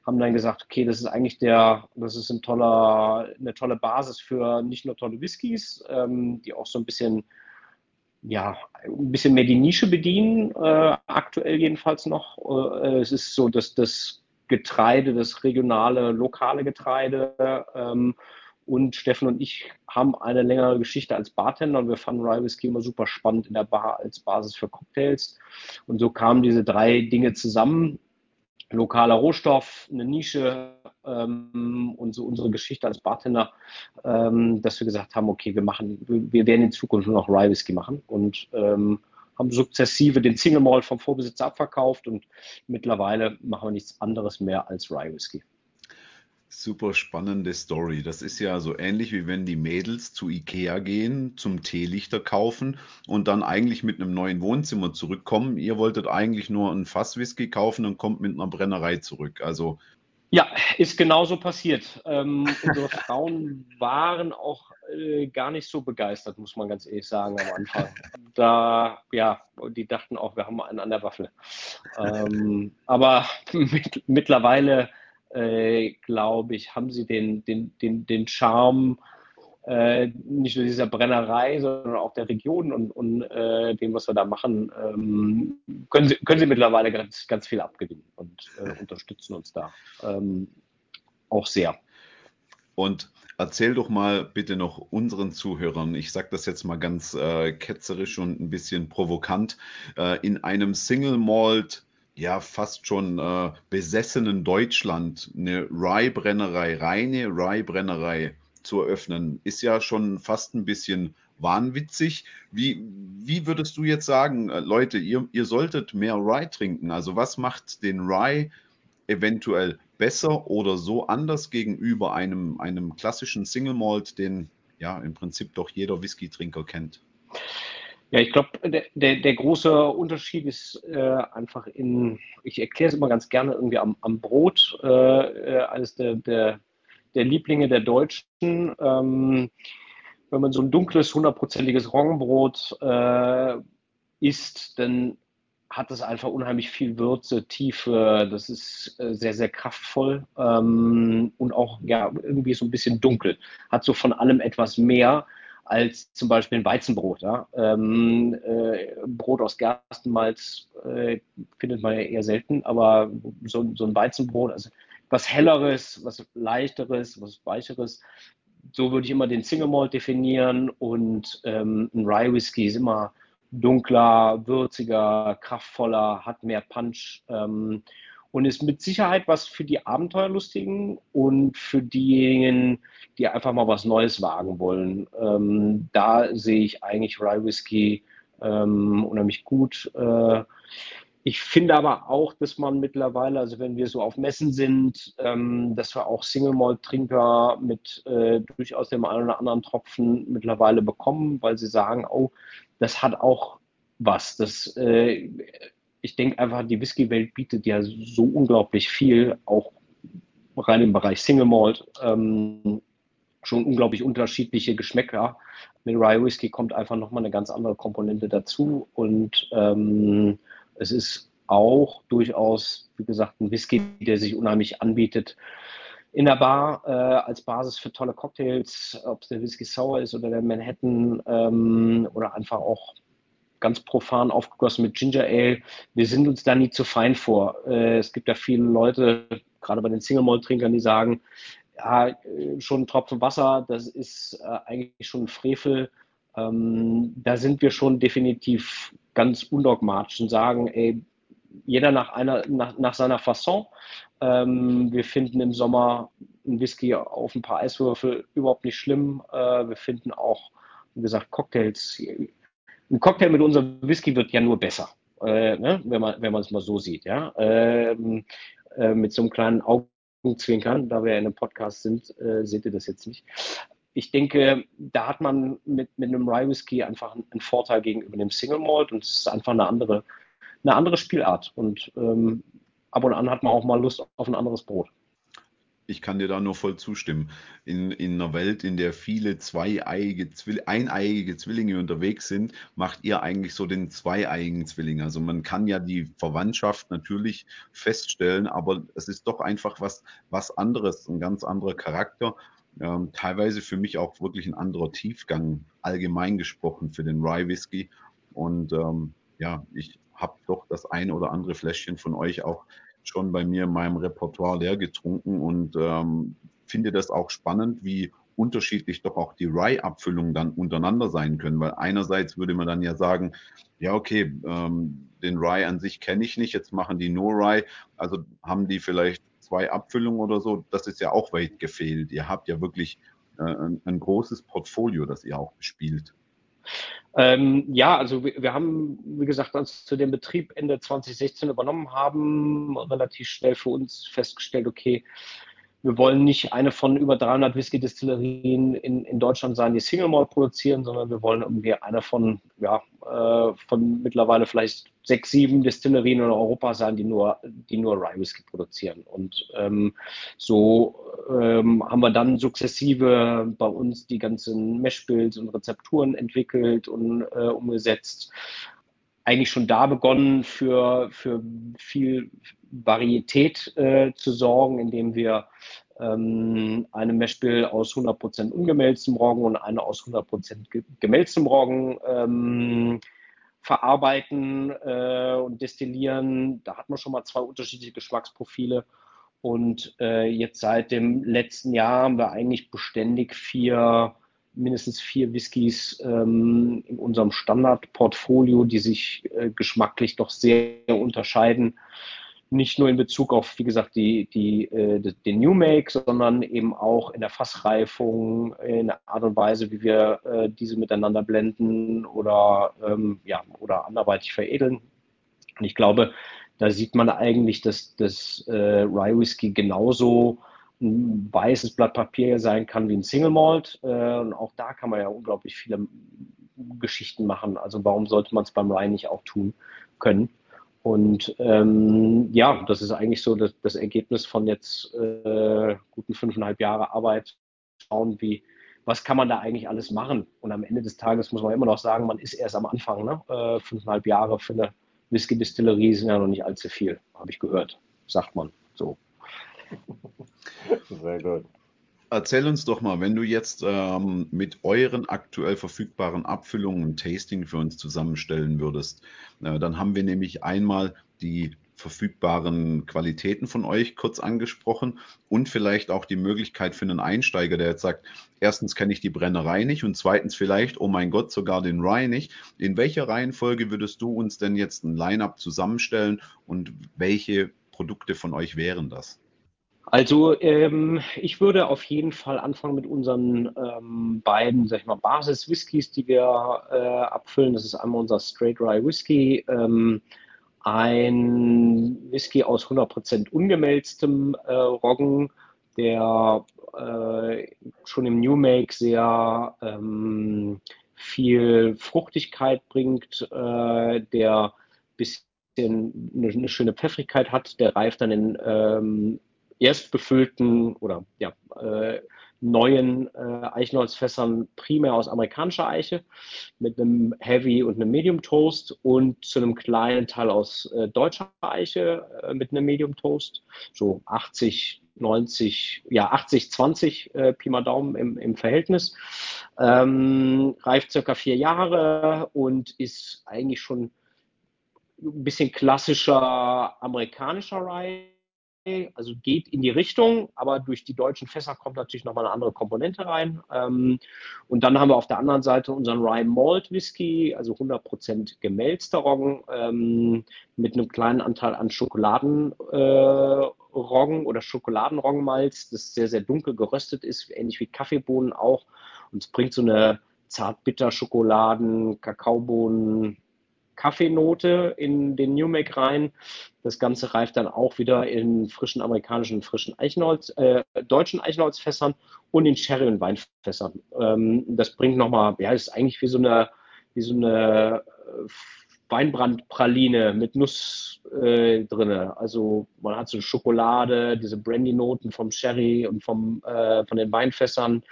haben dann gesagt, okay, das ist eigentlich der, das ist ein toller, eine tolle Basis für nicht nur tolle Whiskys, ähm, die auch so ein bisschen, ja, ein bisschen mehr die Nische bedienen, äh, aktuell jedenfalls noch. Äh, es ist so, dass das Getreide, das regionale, lokale Getreide ähm, und Steffen und ich haben eine längere Geschichte als Bartender und wir fanden Rye Whisky immer super spannend in der Bar als Basis für Cocktails. Und so kamen diese drei Dinge zusammen. Lokaler Rohstoff, eine Nische ähm, und so unsere Geschichte als Bartender, ähm, dass wir gesagt haben, okay, wir machen, wir werden in Zukunft nur noch Rye Whisky machen und ähm, haben sukzessive den Single Malt vom Vorbesitzer abverkauft und mittlerweile machen wir nichts anderes mehr als Rye Whisky. Super spannende Story. Das ist ja so ähnlich wie wenn die Mädels zu Ikea gehen, zum Teelichter kaufen und dann eigentlich mit einem neuen Wohnzimmer zurückkommen. Ihr wolltet eigentlich nur ein Fasswhisky kaufen und kommt mit einer Brennerei zurück. Also Ja, ist genauso passiert. Ähm, unsere Frauen waren auch äh, gar nicht so begeistert, muss man ganz ehrlich sagen, am Anfang. Da, ja, die dachten auch, wir haben einen an der Waffel. Ähm, aber mit, mittlerweile, äh, glaube ich, haben sie den, den, den, den Charme äh, nicht nur dieser Brennerei, sondern auch der Region und, und äh, dem, was wir da machen, ähm, können, sie, können sie mittlerweile ganz, ganz viel abgewinnen und äh, unterstützen uns da ähm, auch sehr. Und erzähl doch mal bitte noch unseren Zuhörern, ich sage das jetzt mal ganz äh, ketzerisch und ein bisschen provokant, äh, in einem Single Malt ja fast schon äh, besessenen Deutschland eine Rye-Brennerei, reine Rye-Brennerei zu eröffnen, ist ja schon fast ein bisschen wahnwitzig. Wie, wie würdest du jetzt sagen, äh, Leute, ihr, ihr solltet mehr Rye trinken? Also was macht den Rye eventuell besser oder so anders gegenüber einem, einem klassischen Single Malt, den ja im Prinzip doch jeder Whisky-Trinker kennt? Ja, ich glaube, der, der, der, große Unterschied ist äh, einfach in, ich erkläre es immer ganz gerne irgendwie am, am Brot, äh, äh eines der, der, der Lieblinge der Deutschen. Ähm, wenn man so ein dunkles, hundertprozentiges Roggenbrot äh, isst, dann hat es einfach unheimlich viel Würze, Tiefe. Das ist äh, sehr, sehr kraftvoll ähm, und auch ja irgendwie so ein bisschen dunkel. Hat so von allem etwas mehr als zum Beispiel ein Weizenbrot. Ja? Ähm, äh, Brot aus Gerstenmalz äh, findet man ja eher selten, aber so, so ein Weizenbrot, also was Helleres, was Leichteres, was Weicheres. So würde ich immer den Single Malt definieren und ähm, ein Rye Whisky ist immer dunkler, würziger, kraftvoller, hat mehr Punch ähm, und ist mit Sicherheit was für die Abenteuerlustigen und für diejenigen, die einfach mal was Neues wagen wollen. Ähm, da sehe ich eigentlich Rye Whisky ähm, unheimlich gut. Äh, ich finde aber auch, dass man mittlerweile, also wenn wir so auf Messen sind, ähm, dass wir auch Single Malt Trinker mit äh, durchaus dem einen oder anderen Tropfen mittlerweile bekommen, weil sie sagen, oh, das hat auch was. Das, äh, ich denke einfach, die Whisky-Welt bietet ja so unglaublich viel, auch rein im Bereich Single Malt, ähm, schon unglaublich unterschiedliche Geschmäcker. Mit Rye Whisky kommt einfach nochmal eine ganz andere Komponente dazu und ähm, es ist auch durchaus, wie gesagt, ein Whisky, der sich unheimlich anbietet in der Bar äh, als Basis für tolle Cocktails, ob es der Whisky Sour ist oder der Manhattan ähm, oder einfach auch ganz profan aufgegossen mit Ginger Ale. Wir sind uns da nie zu fein vor. Äh, es gibt ja viele Leute, gerade bei den Single Malt Trinkern, die sagen, ja, äh, schon ein Tropfen Wasser, das ist äh, eigentlich schon ein Frevel. Ähm, da sind wir schon definitiv ganz undogmatisch und sagen, ey, jeder nach, einer, nach, nach seiner Fasson. Ähm, wir finden im Sommer ein Whisky auf ein paar Eiswürfel überhaupt nicht schlimm. Äh, wir finden auch, wie gesagt, Cocktails. Ein Cocktail mit unserem Whisky wird ja nur besser, äh, ne? wenn man wenn es mal so sieht. Ja? Ähm, äh, mit so einem kleinen Augenzwinkern, da wir ja in einem Podcast sind, äh, seht ihr das jetzt nicht ich denke, da hat man mit, mit einem Rye Whisky einfach einen Vorteil gegenüber dem Single Malt und es ist einfach eine andere, eine andere Spielart. Und ähm, ab und an hat man auch mal Lust auf ein anderes Brot. Ich kann dir da nur voll zustimmen. In, in einer Welt, in der viele zweieiige, Zwill eineiige Zwillinge unterwegs sind, macht ihr eigentlich so den zweieigen Zwilling. Also man kann ja die Verwandtschaft natürlich feststellen, aber es ist doch einfach was, was anderes, ein ganz anderer Charakter ähm, teilweise für mich auch wirklich ein anderer Tiefgang, allgemein gesprochen, für den Rye Whisky. Und ähm, ja, ich habe doch das ein oder andere Fläschchen von euch auch schon bei mir in meinem Repertoire leer getrunken und ähm, finde das auch spannend, wie unterschiedlich doch auch die Rye-Abfüllungen dann untereinander sein können. Weil einerseits würde man dann ja sagen, ja, okay, ähm, den Rye an sich kenne ich nicht, jetzt machen die nur Rye, also haben die vielleicht zwei Abfüllungen oder so, das ist ja auch weit gefehlt. Ihr habt ja wirklich äh, ein, ein, großes Portfolio, das ihr auch bespielt. Ähm, ja, also wir, wir, haben, wie gesagt, als wir den Betrieb Ende 2016 übernommen haben, relativ schnell für uns festgestellt, okay, wir wollen nicht eine von über 300 Whisky-Distillerien in, in Deutschland sein, die Single Malt produzieren, sondern wir wollen irgendwie eine von, ja, äh, von mittlerweile vielleicht sechs, sieben Distillerien in Europa sein, die nur, die nur Rye Whisky produzieren. Und ähm, so ähm, haben wir dann sukzessive bei uns die ganzen Meshbills und Rezepturen entwickelt und äh, umgesetzt eigentlich schon da begonnen, für, für viel Varietät äh, zu sorgen, indem wir eine Meshbill aus 100% ungemälztem Roggen und eine aus 100% gemälztem Roggen ähm, verarbeiten äh, und destillieren. Da hat man schon mal zwei unterschiedliche Geschmacksprofile. Und äh, jetzt seit dem letzten Jahr haben wir eigentlich beständig vier mindestens vier Whiskys ähm, in unserem Standardportfolio, die sich äh, geschmacklich doch sehr unterscheiden. Nicht nur in Bezug auf, wie gesagt, die, die, äh, den New Make, sondern eben auch in der Fassreifung, in der Art und Weise, wie wir äh, diese miteinander blenden oder, ähm, ja, oder anderweitig veredeln. Und ich glaube, da sieht man eigentlich, dass das äh, Rye Whisky genauso ein weißes Blatt Papier sein kann wie ein Single Malt. Äh, und auch da kann man ja unglaublich viele Geschichten machen. Also warum sollte man es beim Rhein nicht auch tun können? Und ähm, ja, das ist eigentlich so das, das Ergebnis von jetzt äh, guten fünfeinhalb Jahre Arbeit. Schauen, wie, was kann man da eigentlich alles machen? Und am Ende des Tages muss man immer noch sagen, man ist erst am Anfang. Ne? Äh, fünfeinhalb Jahre für eine Whisky-Distillerie sind ja noch nicht allzu viel, habe ich gehört, sagt man so. Sehr gut. Erzähl uns doch mal, wenn du jetzt ähm, mit euren aktuell verfügbaren Abfüllungen ein Tasting für uns zusammenstellen würdest, äh, dann haben wir nämlich einmal die verfügbaren Qualitäten von euch kurz angesprochen und vielleicht auch die Möglichkeit für einen Einsteiger, der jetzt sagt, erstens kenne ich die Brennerei nicht und zweitens vielleicht, oh mein Gott, sogar den Rye nicht. In welcher Reihenfolge würdest du uns denn jetzt ein Line-up zusammenstellen und welche Produkte von euch wären das? Also ähm, ich würde auf jeden Fall anfangen mit unseren ähm, beiden, sag ich mal, Basis-Whiskys, die wir äh, abfüllen. Das ist einmal unser Straight Rye Whisky, ähm, ein Whisky aus 100% ungemälztem äh, Roggen, der äh, schon im New Make sehr ähm, viel Fruchtigkeit bringt, äh, der bisschen eine, schöne Pfeffrigkeit hat, der reift dann in ähm, erst befüllten oder ja, äh, neuen äh, Eichenholzfässern primär aus amerikanischer Eiche mit einem Heavy und einem Medium Toast und zu einem kleinen Teil aus äh, deutscher Eiche äh, mit einem Medium Toast. So 80, 90, ja 80, 20 äh, Pi mal Daumen im, im Verhältnis. Ähm, reift circa vier Jahre und ist eigentlich schon ein bisschen klassischer amerikanischer Rye also geht in die Richtung, aber durch die deutschen Fässer kommt natürlich nochmal eine andere Komponente rein. Ähm, und dann haben wir auf der anderen Seite unseren Rye Malt Whisky, also 100% gemälzter Roggen ähm, mit einem kleinen Anteil an Schokoladenroggen äh, oder Schokoladenroggenmalz, das sehr, sehr dunkel geröstet ist, ähnlich wie Kaffeebohnen auch. Und es bringt so eine zartbitter Schokoladen, Kakaobohnen, Kaffeenote in den New Make rein. Das Ganze reift dann auch wieder in frischen amerikanischen, frischen Eichenholz, äh, deutschen Eichenholzfässern und in Sherry- und Weinfässern. Ähm, das bringt nochmal, ja, ist eigentlich wie so eine, wie so eine äh, Weinbrandpraline mit Nuss äh, drin. Also man hat so Schokolade, diese Brandy-Noten vom Sherry und vom, äh, von den Weinfässern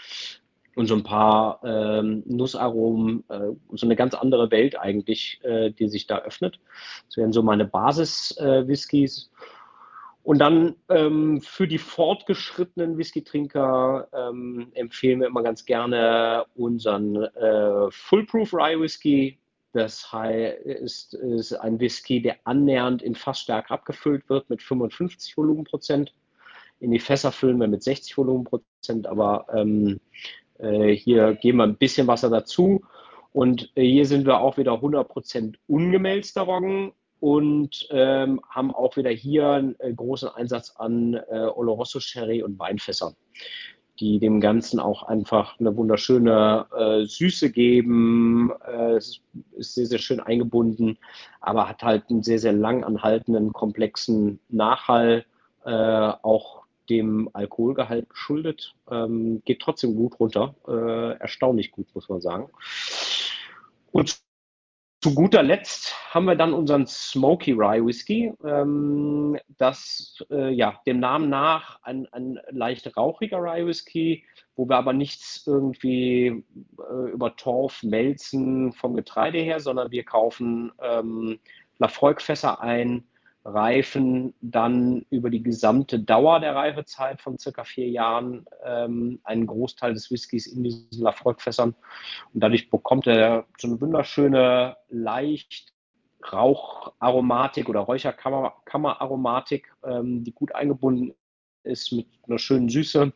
und so ein paar ähm, Nussaromen, äh, so eine ganz andere Welt eigentlich, äh, die sich da öffnet. Das wären so meine Basis-Whiskys. Äh, und dann ähm, für die fortgeschrittenen Whisky-Trinker ähm, empfehlen wir immer ganz gerne unseren äh, Fullproof Rye Whisky. Das ist, ist ein Whisky, der annähernd in Fassstärke abgefüllt wird mit 55 Volumenprozent. In die Fässer füllen wir mit 60 Volumenprozent, aber ähm, äh, hier geben wir ein bisschen Wasser dazu. Und äh, hier sind wir auch wieder 100% ungemälzter Roggen und ähm, haben auch wieder hier einen äh, großen Einsatz an äh, Oloroso Sherry und Weinfässern, die dem Ganzen auch einfach eine wunderschöne äh, Süße geben. Äh, es ist sehr, sehr schön eingebunden, aber hat halt einen sehr, sehr lang anhaltenden, komplexen Nachhall. Äh, auch dem Alkoholgehalt geschuldet. Ähm, geht trotzdem gut runter. Äh, erstaunlich gut, muss man sagen. Und zu guter Letzt haben wir dann unseren Smoky Rye Whisky. Ähm, das äh, ja dem Namen nach ein, ein leicht rauchiger Rye Whisky, wo wir aber nichts irgendwie äh, über Torf melzen vom Getreide her, sondern wir kaufen ähm, Lafroig-Fässer ein, reifen dann über die gesamte Dauer der Reifezeit von circa vier Jahren ähm, einen Großteil des Whiskys in diesen Lafroig-Fässern. Und dadurch bekommt er so eine wunderschöne, leicht Raucharomatik oder Räucherkammeraromatik, ähm, die gut eingebunden ist mit einer schönen Süße.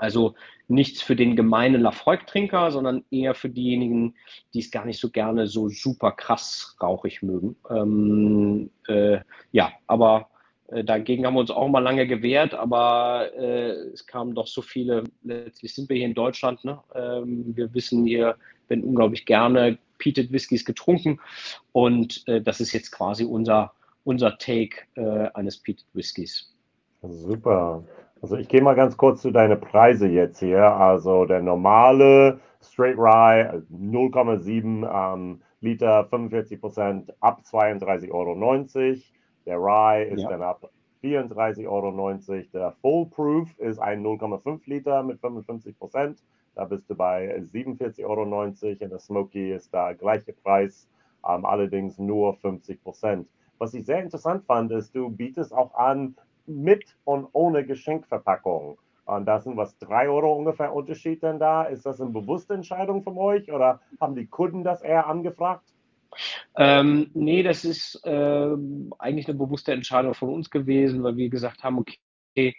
Also nichts für den gemeinen Lafroig-Trinker, sondern eher für diejenigen, die es gar nicht so gerne so super krass rauchig mögen. Ähm, äh, ja, aber äh, dagegen haben wir uns auch mal lange gewehrt, aber äh, es kamen doch so viele. Letztlich sind wir hier in Deutschland. Ne? Ähm, wir wissen, hier werden unglaublich gerne Peated Whiskys getrunken und äh, das ist jetzt quasi unser, unser Take äh, eines Peated Whiskys. Super. Also ich gehe mal ganz kurz zu deinen Preise jetzt hier. Also der normale Straight Rye 0,7 ähm, Liter, 45 Prozent ab 32,90 Euro. Der Rye ist ja. dann ab 34,90 Euro. Der Full Proof ist ein 0,5 Liter mit 55 Prozent. Da bist du bei 47,90 Euro. Und der Smoky ist da gleiche Preis, ähm, allerdings nur 50 Prozent. Was ich sehr interessant fand, ist, du bietest auch an mit und ohne Geschenkverpackung. Und da sind was drei Euro ungefähr Unterschied denn da. Ist das eine bewusste Entscheidung von euch oder haben die Kunden das eher angefragt? Ähm, nee, das ist äh, eigentlich eine bewusste Entscheidung von uns gewesen, weil wir gesagt haben, okay,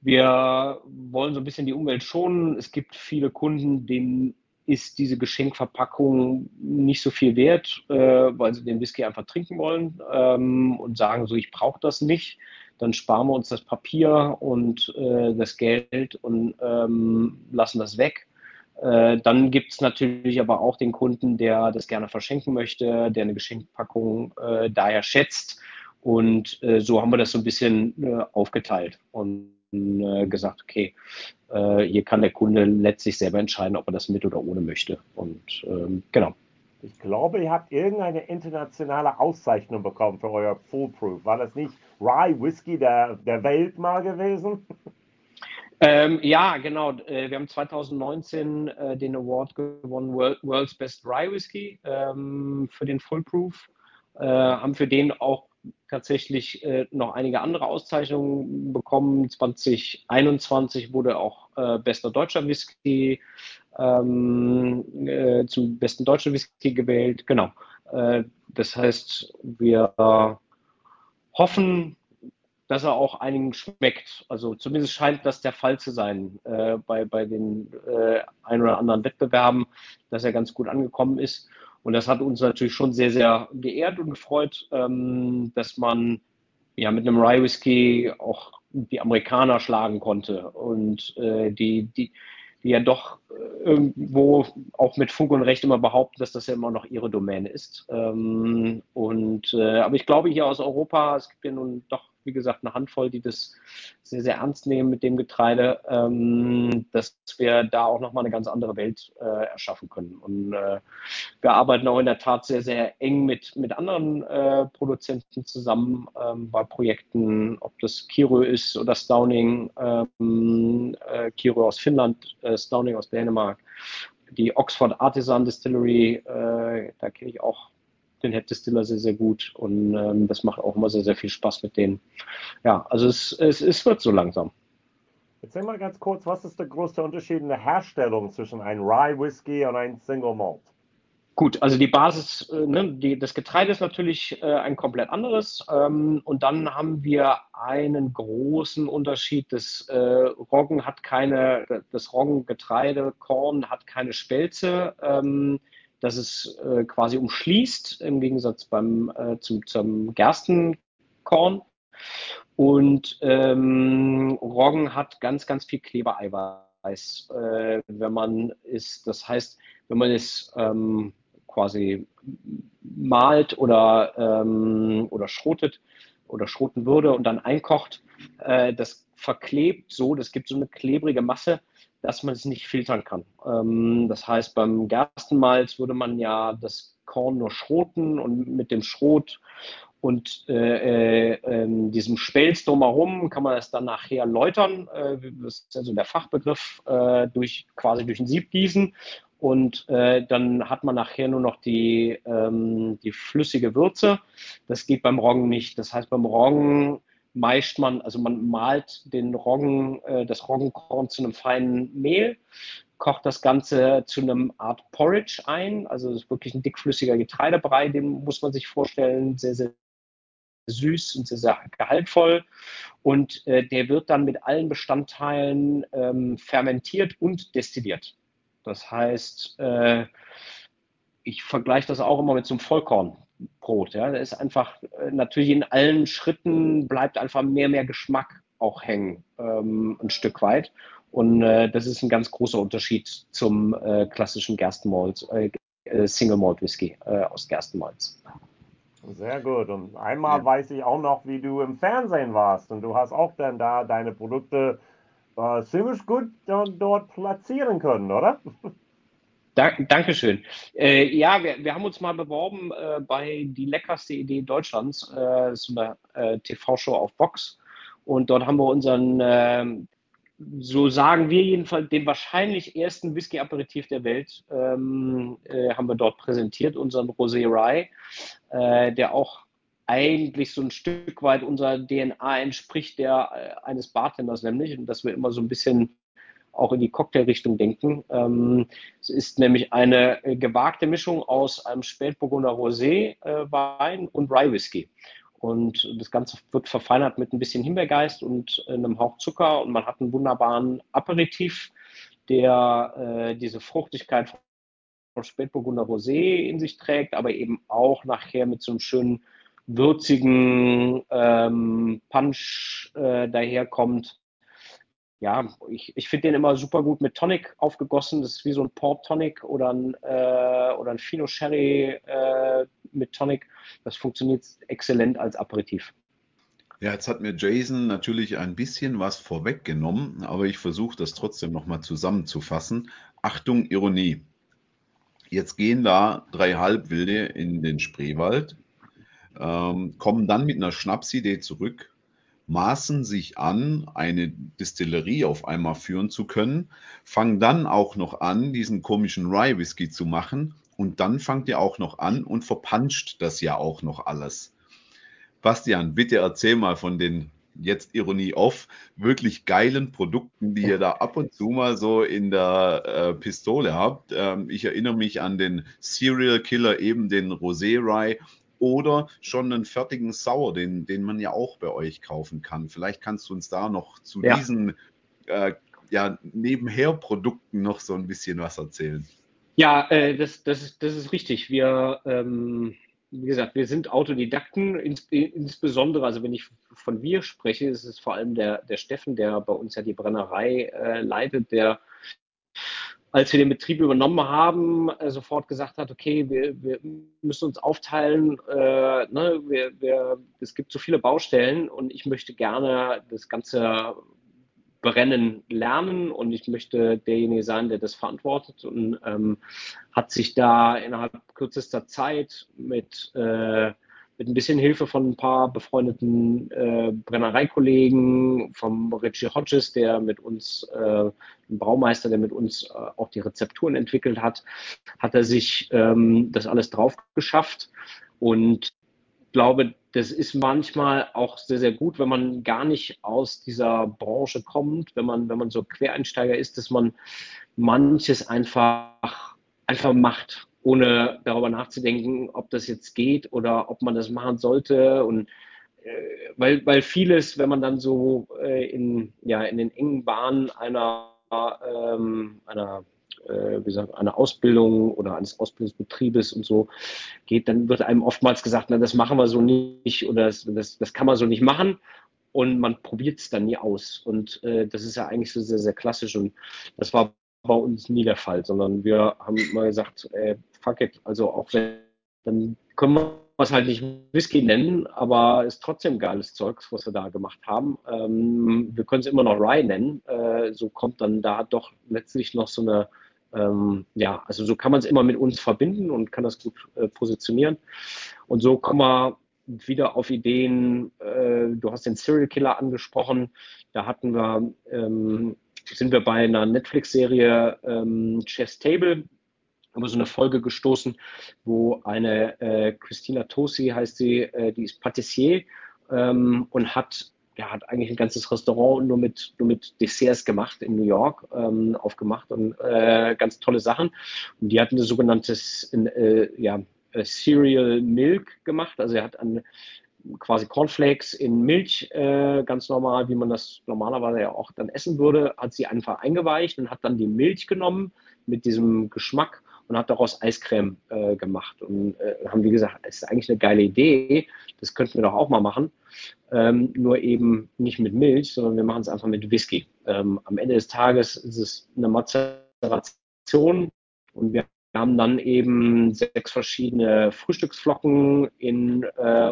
wir wollen so ein bisschen die Umwelt schonen. Es gibt viele Kunden, denen ist diese Geschenkverpackung nicht so viel wert, äh, weil sie den Whisky einfach trinken wollen ähm, und sagen so, ich brauche das nicht dann sparen wir uns das Papier und äh, das Geld und ähm, lassen das weg. Äh, dann gibt es natürlich aber auch den Kunden, der das gerne verschenken möchte, der eine Geschenkpackung äh, daher schätzt. Und äh, so haben wir das so ein bisschen äh, aufgeteilt und äh, gesagt, okay, hier kann der Kunde letztlich selber entscheiden, ob er das mit oder ohne möchte. Und ähm, genau. Ich glaube, ihr habt irgendeine internationale Auszeichnung bekommen für euer Foolproof. War das nicht Rye Whisky der, der Welt mal gewesen? Ähm, ja, genau. Äh, wir haben 2019 äh, den Award gewonnen, World's Best Rye Whisky ähm, für den Fullproof. Äh, haben für den auch tatsächlich äh, noch einige andere Auszeichnungen bekommen. 2021 wurde auch äh, bester deutscher Whisky ähm, äh, zum besten deutschen Whisky gewählt. Genau. das heißt, wir hoffen, dass er auch einigen schmeckt. Also zumindest scheint das der Fall zu sein äh, bei, bei den äh, ein oder anderen Wettbewerben, dass er ganz gut angekommen ist. Und das hat uns natürlich schon sehr, sehr geehrt und gefreut, ähm, dass man ja mit einem Rye Whisky auch die Amerikaner schlagen konnte und äh, die, die, die ja doch äh, irgendwo auch mit Fug und Recht immer behaupten, dass das ja immer noch ihre Domäne ist. Ähm, und äh, aber ich glaube hier aus Europa, es gibt ja nun doch wie gesagt, eine Handvoll, die das sehr, sehr ernst nehmen mit dem Getreide, ähm, dass wir da auch nochmal eine ganz andere Welt äh, erschaffen können. Und äh, wir arbeiten auch in der Tat sehr, sehr eng mit, mit anderen äh, Produzenten zusammen ähm, bei Projekten, ob das Kiro ist oder Stauning, ähm, äh, Kiro aus Finnland, äh, Stauning aus Dänemark die Oxford Artisan Distillery, äh, da kenne ich auch den Head Distiller sehr, sehr gut und ähm, das macht auch immer sehr, sehr viel Spaß mit denen. Ja, also es, es, es wird so langsam. Erzähl mal ganz kurz, was ist der größte Unterschied in der Herstellung zwischen einem Rye Whisky und einem Single Malt? Gut, also die Basis, äh, ne, die, das Getreide ist natürlich äh, ein komplett anderes. Ähm, und dann haben wir einen großen Unterschied. Das äh, Roggen hat keine, das Roggengetreide, Korn hat keine Spelze. Ähm, dass es äh, quasi umschließt, im Gegensatz beim, äh, zum, zum Gerstenkorn. Und ähm, Roggen hat ganz, ganz viel Klebereiweiß, äh, wenn man es, das heißt, wenn man es ähm, quasi malt oder, ähm, oder schrotet oder schroten würde und dann einkocht, äh, das verklebt so, das gibt so eine klebrige Masse, dass man es nicht filtern kann. Ähm, das heißt, beim Gerstenmalz würde man ja das Korn nur schroten und mit dem Schrot und äh, äh, diesem Spelz drumherum kann man es dann nachher läutern, äh, das ist also der Fachbegriff, äh, durch, quasi durch ein Sieb gießen und äh, dann hat man nachher nur noch die, ähm, die flüssige Würze. Das geht beim Roggen nicht. Das heißt, beim Roggen meischt man, also man malt den Roggen, äh, das Roggenkorn zu einem feinen Mehl, kocht das Ganze zu einem Art Porridge ein. Also das ist wirklich ein dickflüssiger Getreidebrei, den muss man sich vorstellen, sehr, sehr süß und sehr, sehr gehaltvoll. Und äh, der wird dann mit allen Bestandteilen ähm, fermentiert und destilliert. Das heißt, äh, ich vergleiche das auch immer mit so einem Vollkornbrot. Ja? Da ist einfach äh, natürlich in allen Schritten bleibt einfach mehr, mehr Geschmack auch hängen, ähm, ein Stück weit. Und äh, das ist ein ganz großer Unterschied zum äh, klassischen Gerstenmalz, äh, äh, Single Malt Whisky aus Gerstenmalz. Sehr gut. Und einmal ja. weiß ich auch noch, wie du im Fernsehen warst. Und du hast auch dann da deine Produkte äh, ziemlich gut dort platzieren können, oder? Dankeschön. Äh, ja, wir, wir, haben uns mal beworben äh, bei die leckerste Idee Deutschlands, äh, so eine äh, TV-Show auf Box. Und dort haben wir unseren, ähm, so sagen wir jedenfalls, den wahrscheinlich ersten Whisky-Aperitif der Welt, ähm, äh, haben wir dort präsentiert, unseren Rosé Rye, äh, der auch eigentlich so ein Stück weit unserer DNA entspricht, der eines Bartenders nämlich, und dass wir immer so ein bisschen auch in die Cocktailrichtung denken. Ähm, es ist nämlich eine äh, gewagte Mischung aus einem Spätburgunder Rosé äh, und Rye Whisky. Und das Ganze wird verfeinert mit ein bisschen Himbeergeist und einem Hauch Zucker und man hat einen wunderbaren Aperitif, der äh, diese Fruchtigkeit von Spätburgunder Rosé in sich trägt, aber eben auch nachher mit so einem schönen würzigen ähm, Punch äh, daherkommt, ja, ich, ich finde den immer super gut mit Tonic aufgegossen. Das ist wie so ein Port Tonic oder ein, äh, oder ein Fino Sherry äh, mit Tonic. Das funktioniert exzellent als Aperitif. Ja, jetzt hat mir Jason natürlich ein bisschen was vorweggenommen, aber ich versuche das trotzdem nochmal zusammenzufassen. Achtung, Ironie. Jetzt gehen da drei Halbwilde in den Spreewald, ähm, kommen dann mit einer Schnapsidee zurück maßen sich an, eine Distillerie auf einmal führen zu können, fangen dann auch noch an, diesen komischen Rye Whisky zu machen und dann fangt ihr auch noch an und verpanscht das ja auch noch alles. Bastian, bitte erzähl mal von den jetzt Ironie off, wirklich geilen Produkten, die ihr da ab und zu mal so in der äh, Pistole habt. Ähm, ich erinnere mich an den Serial Killer, eben den Rosé Rye oder schon einen fertigen Sauer, den, den man ja auch bei euch kaufen kann. Vielleicht kannst du uns da noch zu ja. diesen äh, ja, nebenher Produkten noch so ein bisschen was erzählen. Ja, äh, das, das, ist, das ist richtig. Wir, ähm, wie gesagt, wir sind Autodidakten, ins, insbesondere, also wenn ich von wir spreche, ist es vor allem der, der Steffen, der bei uns ja die Brennerei äh, leitet, der als wir den Betrieb übernommen haben, äh, sofort gesagt hat, okay, wir, wir müssen uns aufteilen, äh, ne, wir, wir, es gibt so viele Baustellen und ich möchte gerne das Ganze brennen lernen und ich möchte derjenige sein, der das verantwortet und ähm, hat sich da innerhalb kürzester Zeit mit äh, mit ein bisschen Hilfe von ein paar befreundeten äh, Brennereikollegen, vom Richie Hodges, der mit uns, äh, ein Braumeister, der mit uns äh, auch die Rezepturen entwickelt hat, hat er sich ähm, das alles drauf geschafft. Und ich glaube, das ist manchmal auch sehr, sehr gut, wenn man gar nicht aus dieser Branche kommt, wenn man, wenn man so Quereinsteiger ist, dass man manches einfach, einfach macht ohne darüber nachzudenken, ob das jetzt geht oder ob man das machen sollte. Und äh, weil, weil vieles, wenn man dann so äh, in, ja, in den engen Bahnen einer, ähm, einer äh, wie gesagt, einer Ausbildung oder eines Ausbildungsbetriebes und so geht, dann wird einem oftmals gesagt, na, das machen wir so nicht oder das, das, das kann man so nicht machen und man probiert es dann nie aus. Und äh, das ist ja eigentlich so sehr, sehr klassisch und das war bei uns nie der Fall, sondern wir haben mal gesagt, äh, fuck it, also auch wenn, dann können wir was halt nicht Whisky nennen, aber ist trotzdem geiles Zeugs, was wir da gemacht haben. Ähm, wir können es immer noch Rye nennen. Äh, so kommt dann da doch letztlich noch so eine, ähm, ja, also so kann man es immer mit uns verbinden und kann das gut äh, positionieren. Und so kommen wir wieder auf Ideen. Äh, du hast den Serial Killer angesprochen. Da hatten wir, ähm, sind wir bei einer Netflix-Serie ähm, Chef's Table über so eine Folge gestoßen, wo eine äh, Christina Tosi heißt sie, äh, die ist Patissier ähm, und hat ja, hat eigentlich ein ganzes Restaurant nur mit, nur mit Desserts gemacht in New York, ähm, aufgemacht und äh, ganz tolle Sachen. Und die hatten ein sogenanntes äh, ja, Cereal Milk gemacht. Also er hat an, quasi Cornflakes in Milch, äh, ganz normal, wie man das normalerweise ja auch dann essen würde, hat sie einfach eingeweicht und hat dann die Milch genommen mit diesem Geschmack und hat daraus Eiscreme äh, gemacht. Und äh, haben wie gesagt, es ist eigentlich eine geile Idee, das könnten wir doch auch mal machen. Ähm, nur eben nicht mit Milch, sondern wir machen es einfach mit Whisky. Ähm, am Ende des Tages ist es eine Mazeration und wir haben dann eben sechs verschiedene Frühstücksflocken in äh,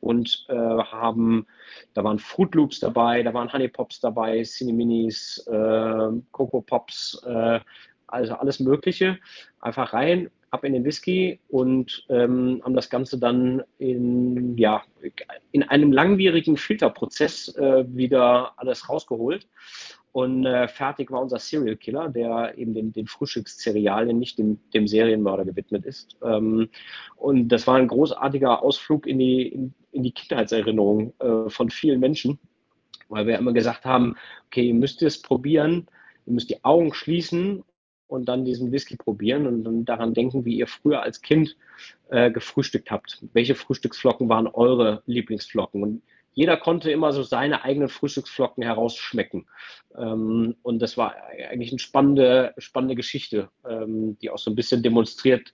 und äh, haben, da waren Fruit Loops dabei, da waren Honey Pops dabei, Cineminis, äh, Coco Pops, äh, also alles Mögliche, einfach rein, ab in den Whisky und ähm, haben das Ganze dann in, ja, in einem langwierigen Filterprozess äh, wieder alles rausgeholt. Und äh, fertig war unser Serial Killer, der eben den, den Frühstückszerealien, nicht dem, dem Serienmörder gewidmet ist. Ähm, und das war ein großartiger Ausflug in die, in, in die Kindheitserinnerung äh, von vielen Menschen, weil wir immer gesagt haben, okay, ihr müsst es probieren, ihr müsst die Augen schließen und dann diesen Whisky probieren und dann daran denken, wie ihr früher als Kind äh, gefrühstückt habt. Welche Frühstücksflocken waren eure Lieblingsflocken? Und jeder konnte immer so seine eigenen Frühstücksflocken herausschmecken. Ähm, und das war eigentlich eine spannende, spannende Geschichte, ähm, die auch so ein bisschen demonstriert,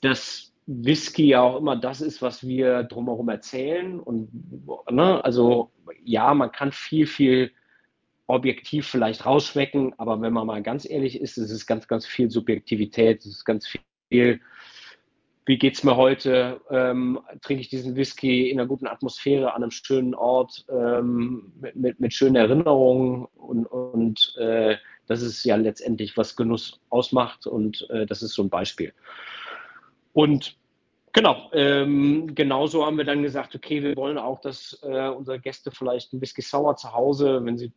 dass Whisky ja auch immer das ist, was wir drumherum erzählen. Und ne, also ja, man kann viel, viel objektiv vielleicht rausschmecken, aber wenn man mal ganz ehrlich ist, es ist ganz, ganz viel Subjektivität, es ist ganz viel, wie geht es mir heute, ähm, trinke ich diesen Whisky in einer guten Atmosphäre, an einem schönen Ort, ähm, mit, mit, mit, schönen Erinnerungen und, und äh, das ist ja letztendlich, was Genuss ausmacht und äh, das ist so ein Beispiel. Und Genau, ähm, genauso haben wir dann gesagt, okay, wir wollen auch, dass äh, unsere Gäste vielleicht ein Whisky Sauer zu Hause, wenn sie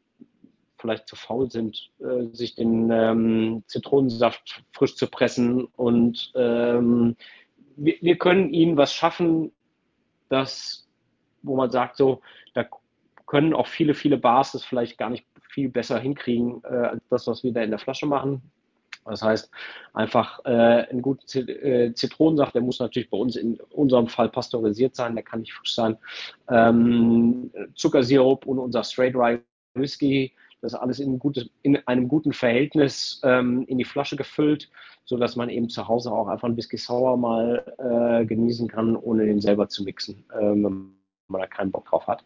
vielleicht zu faul sind, äh, sich den ähm, Zitronensaft frisch zu pressen. Und ähm, wir, wir, können ihnen was schaffen, das, wo man sagt, so, da können auch viele, viele Bars das vielleicht gar nicht viel besser hinkriegen, äh, als das, was wir da in der Flasche machen. Das heißt, einfach äh, einen guten äh, Zitronensaft, der muss natürlich bei uns in unserem Fall pasteurisiert sein, der kann nicht frisch sein. Ähm, Zuckersirup und unser Straight Rye Whisky, das alles in, gutes, in einem guten Verhältnis ähm, in die Flasche gefüllt, so dass man eben zu Hause auch einfach ein Whisky Sour mal äh, genießen kann, ohne den selber zu mixen, ähm, wenn man da keinen Bock drauf hat.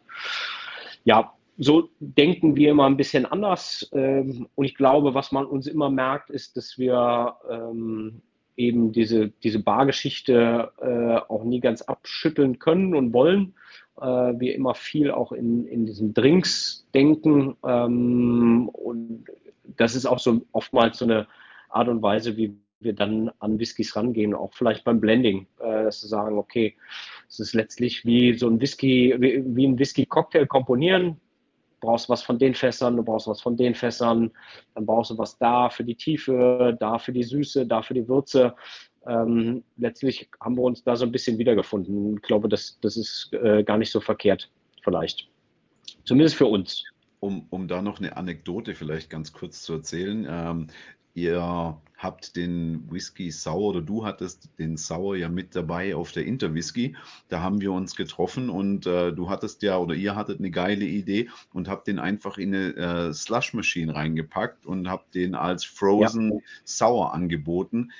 Ja, so denken wir immer ein bisschen anders. Ähm, und ich glaube, was man uns immer merkt, ist, dass wir ähm, eben diese, diese Bargeschichte äh, auch nie ganz abschütteln können und wollen wir immer viel auch in, in diesen Drinks denken. Ähm, und das ist auch so oftmals so eine Art und Weise, wie wir dann an Whiskys rangehen, auch vielleicht beim Blending, äh, dass wir sagen, okay, es ist letztlich wie so ein Whisky, wie, wie ein Whisky-Cocktail komponieren. Du brauchst was von den Fässern, du brauchst was von den Fässern, dann brauchst du was da für die Tiefe, da für die Süße, da für die Würze ähm, letztlich haben wir uns da so ein bisschen wiedergefunden. Ich glaube, das, das ist äh, gar nicht so verkehrt, vielleicht. Zumindest für uns. Um, um da noch eine Anekdote vielleicht ganz kurz zu erzählen. Ähm, ihr habt den Whisky Sauer oder du hattest den Sauer ja mit dabei auf der Interwhisky. Da haben wir uns getroffen und äh, du hattest ja oder ihr hattet eine geile Idee und habt den einfach in eine äh, Slush Machine reingepackt und habt den als Frozen ja. Sauer angeboten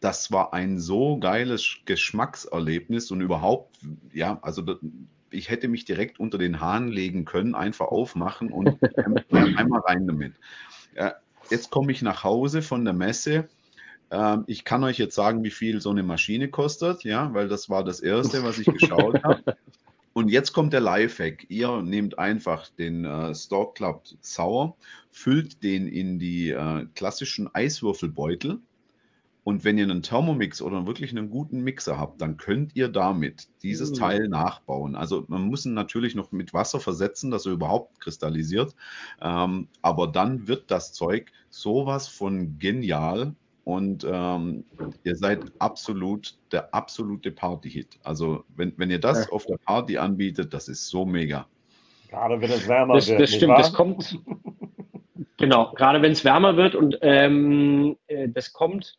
das war ein so geiles Geschmackserlebnis und überhaupt, ja, also ich hätte mich direkt unter den Hahn legen können, einfach aufmachen und einmal rein damit. Jetzt komme ich nach Hause von der Messe, Ähm, ich kann euch jetzt sagen, wie viel so eine Maschine kostet, ja, weil das war das erste, was ich geschaut habe. Und jetzt kommt der Lifehack. Ihr nehmt einfach den äh, Stork Club Sauer, füllt den in die äh, klassischen Eiswürfelbeutel. Und wenn ihr einen Thermomix oder wirklich einen guten Mixer habt, dann könnt ihr damit dieses Mm. Teil nachbauen. Also man muss ihn natürlich noch mit Wasser versetzen, dass er überhaupt kristallisiert. Ähm, aber dann wird das Zeug sowas von genial und ähm, ihr seid absolut der absolute Party-Hit. Also wenn, wenn ihr das Ja. auf der Party anbietet, das ist so mega. Gerade wenn es wärmer Das, wird, das stimmt, wahr? das kommt. Genau, gerade wenn es wärmer wird und ähm, äh, das kommt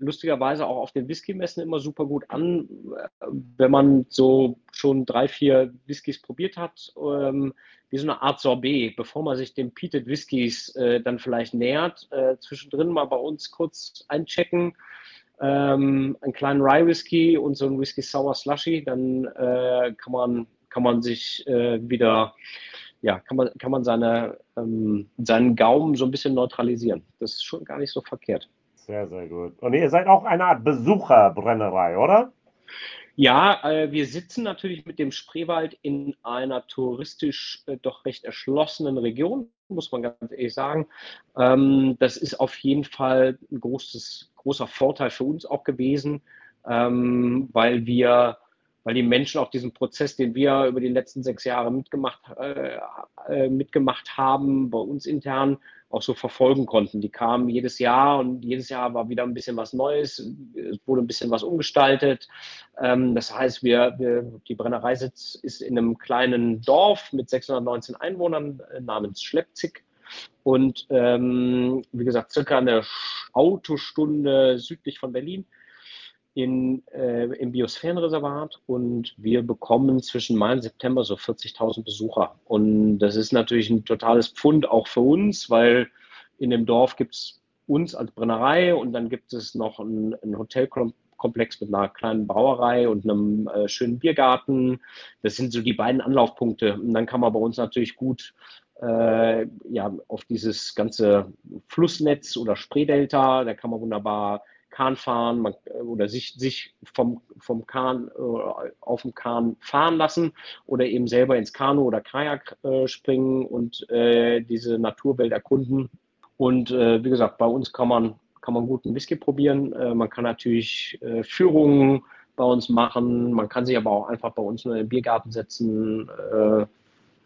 lustigerweise auch auf den Whisky-Messen immer super gut an, äh, wenn man so schon drei, vier Whiskys probiert hat, ähm, wie so eine Art Sorbet, bevor man sich den Peated Whiskys äh, dann vielleicht nähert, äh, zwischendrin mal bei uns kurz einchecken, ähm, einen kleinen Rye Whisky und so ein Whisky Sour Slushy, dann äh, kann man kann man sich äh, wieder ja, kann man, kann man seine, ähm, seinen Gaumen so ein bisschen neutralisieren. Das ist schon gar nicht so verkehrt. Sehr, sehr gut. Und ihr seid auch eine Art Besucherbrennerei, oder? Ja, äh, wir sitzen natürlich mit dem Spreewald in einer touristisch äh, doch recht erschlossenen Region, muss man ganz ehrlich sagen. Ähm, das ist auf jeden Fall ein großes, großer Vorteil für uns auch gewesen, ähm, weil wir, weil die Menschen auch diesen Prozess, den wir über die letzten sechs Jahre mitgemacht, äh, mitgemacht haben, bei uns intern auch so verfolgen konnten. Die kamen jedes Jahr und jedes Jahr war wieder ein bisschen was Neues, es wurde ein bisschen was umgestaltet. Ähm, das heißt, wir, wir, die Brennerei sitz, ist in einem kleinen Dorf mit 619 Einwohnern äh, namens Schleppzig. Und ähm, wie gesagt, circa eine Autostunde südlich von Berlin in, äh, im Biosphärenreservat und wir bekommen zwischen Mai und September so 40.000 Besucher. Und das ist natürlich ein totales Pfund auch für uns, weil in dem Dorf gibt es uns als Brennerei und dann gibt es noch ein, ein Hotelkomplex mit einer kleinen Brauerei und einem äh, schönen Biergarten. Das sind so die beiden Anlaufpunkte. Und dann kann man bei uns natürlich gut äh, ja, auf dieses ganze Flussnetz oder Spreedelta, da kann man wunderbar Kahn fahren man, oder sich, sich vom, vom Kahn äh, auf dem Kahn fahren lassen oder eben selber ins Kanu oder Kajak äh, springen und äh, diese Naturwelt erkunden. Und äh, wie gesagt, bei uns kann man, kann man guten Whisky probieren. Äh, man kann natürlich äh, Führungen bei uns machen. Man kann sich aber auch einfach bei uns in den Biergarten setzen,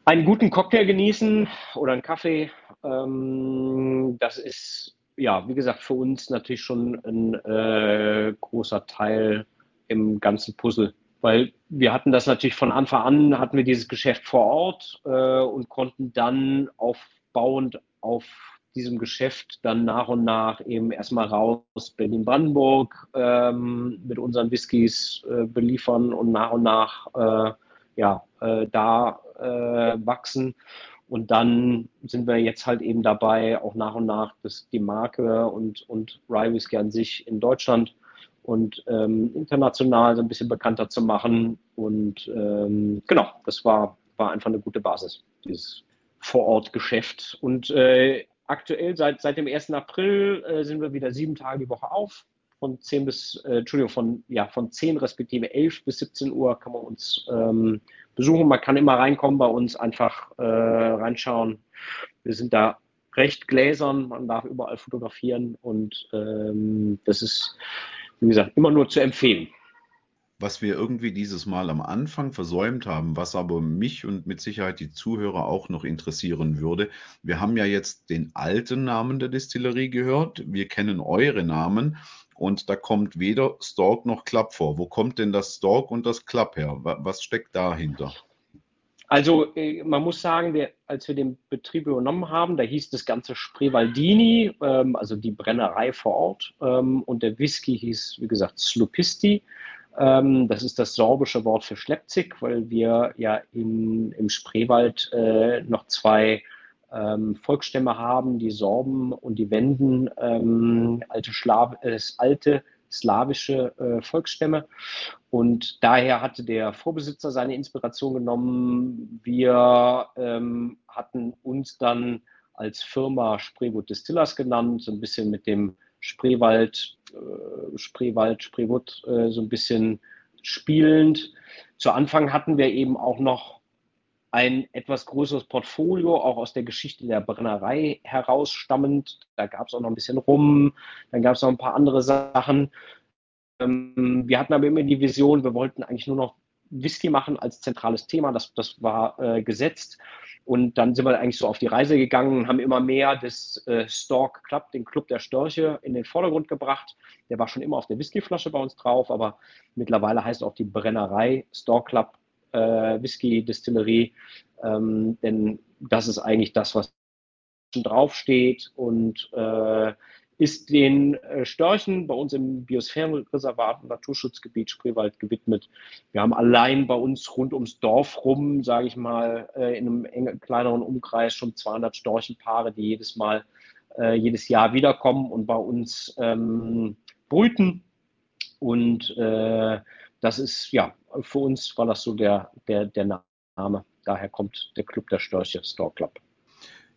einen guten Cocktail genießen oder einen Kaffee. Ähm, das ist ja, wie gesagt, für uns natürlich schon ein äh, großer Teil im ganzen Puzzle. Weil wir hatten das natürlich von Anfang an, hatten wir dieses Geschäft vor Ort äh, und konnten dann aufbauend auf diesem Geschäft dann nach und nach eben erstmal raus Berlin-Brandenburg ähm, mit unseren Whiskys äh, beliefern und nach und nach äh, ja, äh, da äh, wachsen. Und dann sind wir jetzt halt eben dabei, auch nach und nach das, die Marke und, und Rye Whisky an sich in Deutschland und ähm, international so ein bisschen bekannter zu machen. Und ähm, genau, das war, war einfach eine gute Basis, dieses Vorortgeschäft. Und äh, aktuell seit, seit dem 1. April äh, sind wir wieder sieben Tage die Woche auf. Von 10 bis, äh, Entschuldigung, von, ja, von 10 respektive 11 bis 17 Uhr kann man uns ähm, besuchen. Man kann immer reinkommen bei uns, einfach äh, reinschauen. Wir sind da recht gläsern, man darf überall fotografieren und ähm, das ist, wie gesagt, immer nur zu empfehlen. Was wir irgendwie dieses Mal am Anfang versäumt haben, was aber mich und mit Sicherheit die Zuhörer auch noch interessieren würde. Wir haben ja jetzt den alten Namen der Distillerie gehört. Wir kennen eure Namen und da kommt weder Stork noch Club vor. Wo kommt denn das Stork und das Club her? Was steckt dahinter? Also äh, man muss sagen, wir, als wir den Betrieb übernommen haben, da hieß das Ganze Spreewaldini, ähm, also die Brennerei vor Ort. Ähm, und der Whisky hieß, wie gesagt, Slupisti. Ähm, das ist das sorbische Wort für Schleppzig, weil wir ja in, im Spreewald äh, noch zwei ähm, Volksstämme haben, die Sorben und die Wenden, ähm, alte, Schlav äh, alte slawische äh, Volksstämme. Und daher hatte der Vorbesitzer seine Inspiration genommen. Wir ähm, hatten uns dann als Firma Spreewood Distillers genannt, so ein bisschen mit dem Spreewald äh, Spreewald, Spreewood äh, so ein bisschen spielend. Zu Anfang hatten wir eben auch noch ein etwas größeres Portfolio, auch aus der Geschichte der Brennerei herausstammend. Da gab es auch noch ein bisschen rum, dann gab es noch ein paar andere Sachen. Ähm, wir hatten aber immer die Vision, wir wollten eigentlich nur noch Whisky machen als zentrales Thema. Das, das war äh, gesetzt. Und dann sind wir eigentlich so auf die Reise gegangen, haben immer mehr das äh, Stork Club, den Club der Störche, in den Vordergrund gebracht. Der war schon immer auf der Whiskyflasche bei uns drauf, aber mittlerweile heißt auch die Brennerei Stork Club äh, Whisky Distillerie. Ähm, denn das ist eigentlich das, was draufsteht und äh, ist den äh, Störchen bei uns im Biosphärenreservat und Naturschutzgebiet Spreewald gewidmet. Wir haben allein bei uns rund ums Dorf rum, sage ich mal, äh, in einem engen, kleineren Umkreis schon 200 Storchenpaare, die jedes Mal, äh, jedes Jahr wiederkommen und bei uns ähm, brüten. Und äh, das ist, ja, für uns war das so der, der, der Name. Daher kommt der Club der Störche, Store Club.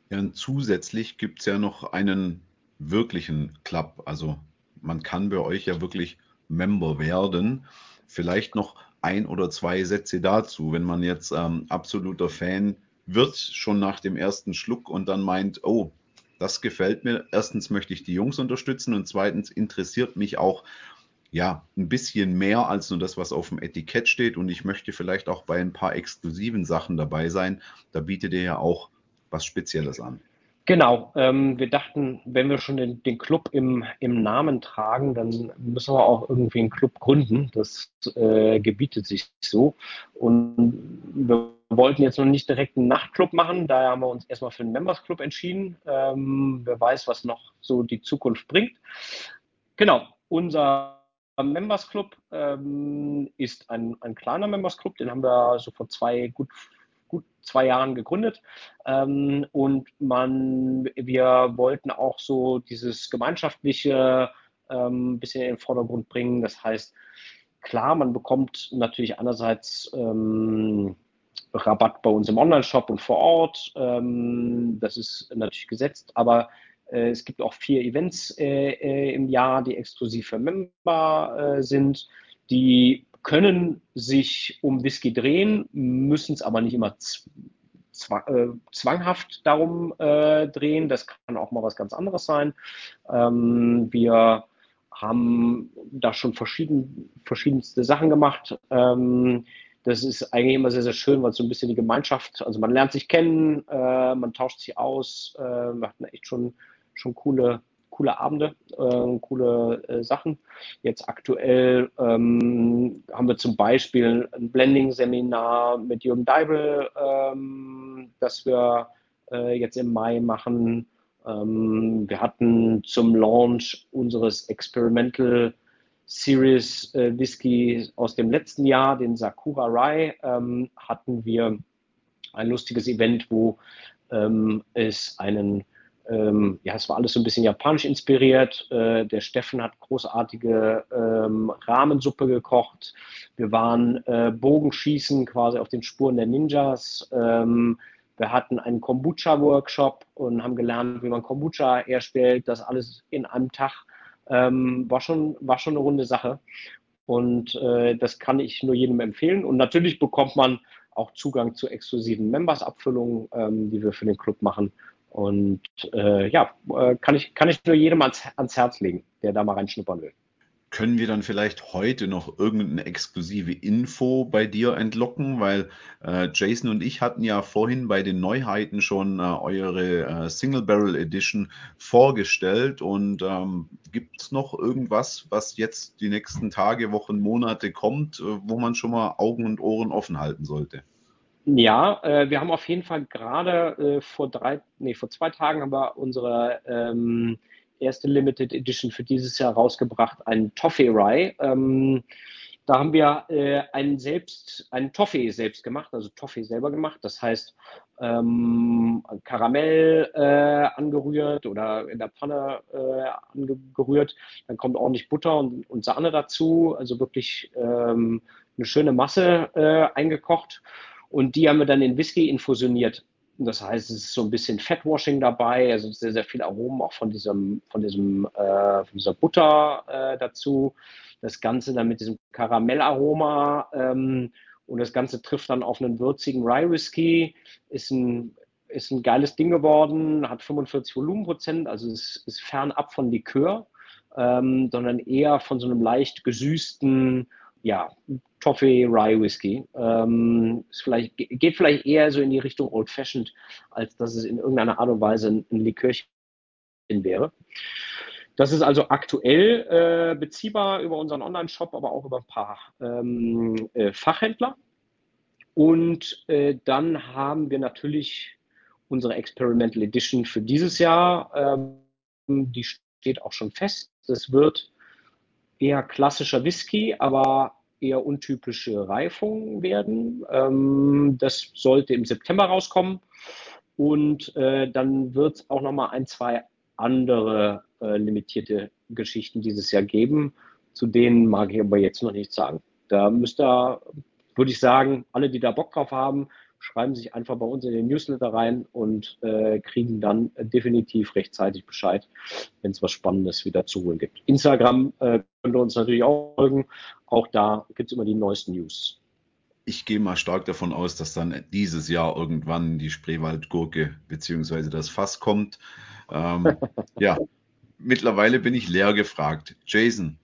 Ja, und zusätzlich gibt es ja noch einen wirklichen Club. Also man kann bei euch ja wirklich Member werden. Vielleicht noch ein oder zwei Sätze dazu, wenn man jetzt ähm, absoluter Fan wird, schon nach dem ersten Schluck und dann meint, oh, das gefällt mir. Erstens möchte ich die Jungs unterstützen und zweitens interessiert mich auch ja ein bisschen mehr als nur das, was auf dem Etikett steht und ich möchte vielleicht auch bei ein paar exklusiven Sachen dabei sein. Da bietet ihr ja auch was Spezielles an. Genau, ähm, wir dachten, wenn wir schon den, den Club im, im, Namen tragen, dann müssen wir auch irgendwie einen Club gründen. Das äh, gebietet sich so. Und wir wollten jetzt noch nicht direkt einen Nachtclub machen, daher haben wir uns erstmal für einen Members Club entschieden. Ähm, wer weiß, was noch so die Zukunft bringt. Genau, unser Members Club ähm, ist ein, ein kleiner Members Club, den haben wir so vor zwei, gut gut zwei Jahren gegründet. Ähm, und man, wir wollten auch so dieses gemeinschaftliche ähm, bisschen in den Vordergrund bringen. Das heißt, klar, man bekommt natürlich einerseits ähm, Rabatt bei uns im Online-Shop und vor Ort. Ähm, das ist natürlich gesetzt, aber es gibt auch vier Events äh, äh, im Jahr, die exklusiv für Member äh, sind, die können sich um Whisky drehen, müssen es aber nicht immer äh, zwanghaft darum äh, drehen. Das kann auch mal was ganz anderes sein. Ähm, wir haben da schon verschieden, verschiedenste Sachen gemacht. Ähm, das ist eigentlich immer sehr, sehr schön, weil so ein bisschen die Gemeinschaft, also man lernt sich kennen, äh, man tauscht sich aus. Äh, wir hatten echt schon, schon coole coole Abende, äh, coole äh, Sachen. Jetzt aktuell ähm, haben wir zum Beispiel ein Blending-Seminar mit Jürgen Deibel, ähm, das wir äh, jetzt im Mai machen. Ähm, wir hatten zum Launch unseres Experimental Series äh, Whisky aus dem letzten Jahr, den Sakura Rye, ähm, hatten wir ein lustiges Event, wo ähm, es einen ähm, ja, es war alles so ein bisschen japanisch inspiriert. Äh, der Steffen hat großartige ähm, Rahmensuppe gekocht. Wir waren äh, Bogenschießen quasi auf den Spuren der Ninjas. Ähm, wir hatten einen Kombucha-Workshop und haben gelernt, wie man Kombucha herstellt. Das alles in einem Tag ähm, war, schon, war schon eine runde Sache. Und äh, das kann ich nur jedem empfehlen. Und natürlich bekommt man auch Zugang zu exklusiven Members-Abfüllungen, ähm, die wir für den Club machen. Und äh, ja, äh, kann ich, kann ich nur jedem ans, ans Herz legen, der da mal reinschnuppern will. Können wir dann vielleicht heute noch irgendeine exklusive Info bei dir entlocken? Weil äh, Jason und ich hatten ja vorhin bei den Neuheiten schon äh, eure äh, Single Barrel Edition vorgestellt. Und ähm, gibt es noch irgendwas, was jetzt die nächsten Tage, Wochen, Monate kommt, äh, wo man schon mal Augen und Ohren offen halten sollte? Ja, äh, wir haben auf jeden Fall gerade äh, vor drei, nee, vor zwei Tagen haben wir unsere ähm, erste Limited Edition für dieses Jahr rausgebracht, einen Toffee Rye. Ähm, da haben wir äh, einen selbst, einen Toffee selbst gemacht, also Toffee selber gemacht. Das heißt, ähm, Karamell äh, angerührt oder in der Pfanne äh, angerührt. Dann kommt ordentlich Butter und, und Sahne dazu. Also wirklich ähm, eine schöne Masse äh, eingekocht. Und die haben wir dann in Whisky infusioniert. das heißt, es ist so ein bisschen Fettwashing dabei, also sehr, sehr viel Aromen auch von diesem, von diesem, äh, von dieser Butter äh, dazu. Das Ganze dann mit diesem Karamellaroma ähm, und das Ganze trifft dann auf einen würzigen Rye Whisky. Ist ein, ist ein geiles Ding geworden, hat 45 Volumenprozent, also es ist fernab von Likör, ähm, sondern eher von so einem leicht gesüßten, ja, Toffee Rye Whisky. Ähm, vielleicht, geht vielleicht eher so in die Richtung Old Fashioned, als dass es in irgendeiner Art und Weise ein, ein Likörchen wäre. Das ist also aktuell äh, beziehbar über unseren Online-Shop, aber auch über ein paar ähm, äh, Fachhändler. Und äh, dann haben wir natürlich unsere Experimental Edition für dieses Jahr. Ähm, die steht auch schon fest. Das wird eher klassischer Whisky, aber eher untypische Reifung werden. Ähm, das sollte im September rauskommen. Und äh, dann wird es auch nochmal ein, zwei andere äh, limitierte Geschichten dieses Jahr geben. Zu denen mag ich aber jetzt noch nichts sagen. Da müsst ihr, würde ich sagen, alle, die da Bock drauf haben, schreiben sich einfach bei uns in den Newsletter rein und äh, kriegen dann definitiv rechtzeitig Bescheid, wenn es was Spannendes wieder zu holen gibt. Instagram äh, könnt ihr uns natürlich auch folgen. Auch da gibt es immer die neuesten News. Ich gehe mal stark davon aus, dass dann dieses Jahr irgendwann die Spreewaldgurke bzw. das Fass kommt. Ähm, ja, mittlerweile bin ich leer gefragt. Jason.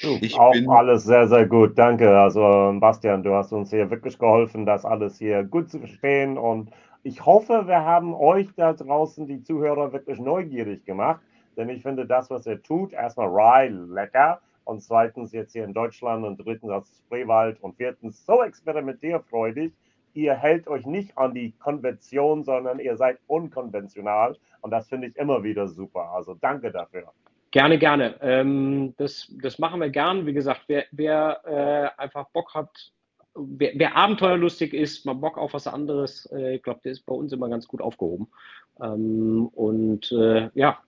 Ich auch bin alles sehr, sehr gut. Danke. Also, Bastian, du hast uns hier wirklich geholfen, das alles hier gut zu verstehen. Und ich hoffe, wir haben euch da draußen, die Zuhörer, wirklich neugierig gemacht. Denn ich finde das, was ihr tut, erstmal Rye lecker. Und zweitens jetzt hier in Deutschland und drittens aus Spreewald und viertens so experimentierfreudig. Ihr hält euch nicht an die Konvention, sondern ihr seid unkonventional. Und das finde ich immer wieder super. Also danke dafür. Gerne, gerne. Ähm, das, das machen wir gern. Wie gesagt, wer, wer äh, einfach Bock hat, wer, wer, abenteuerlustig ist, mal Bock auf was anderes, äh, ich glaube, der ist bei uns immer ganz gut aufgehoben. Ähm, und äh, ja,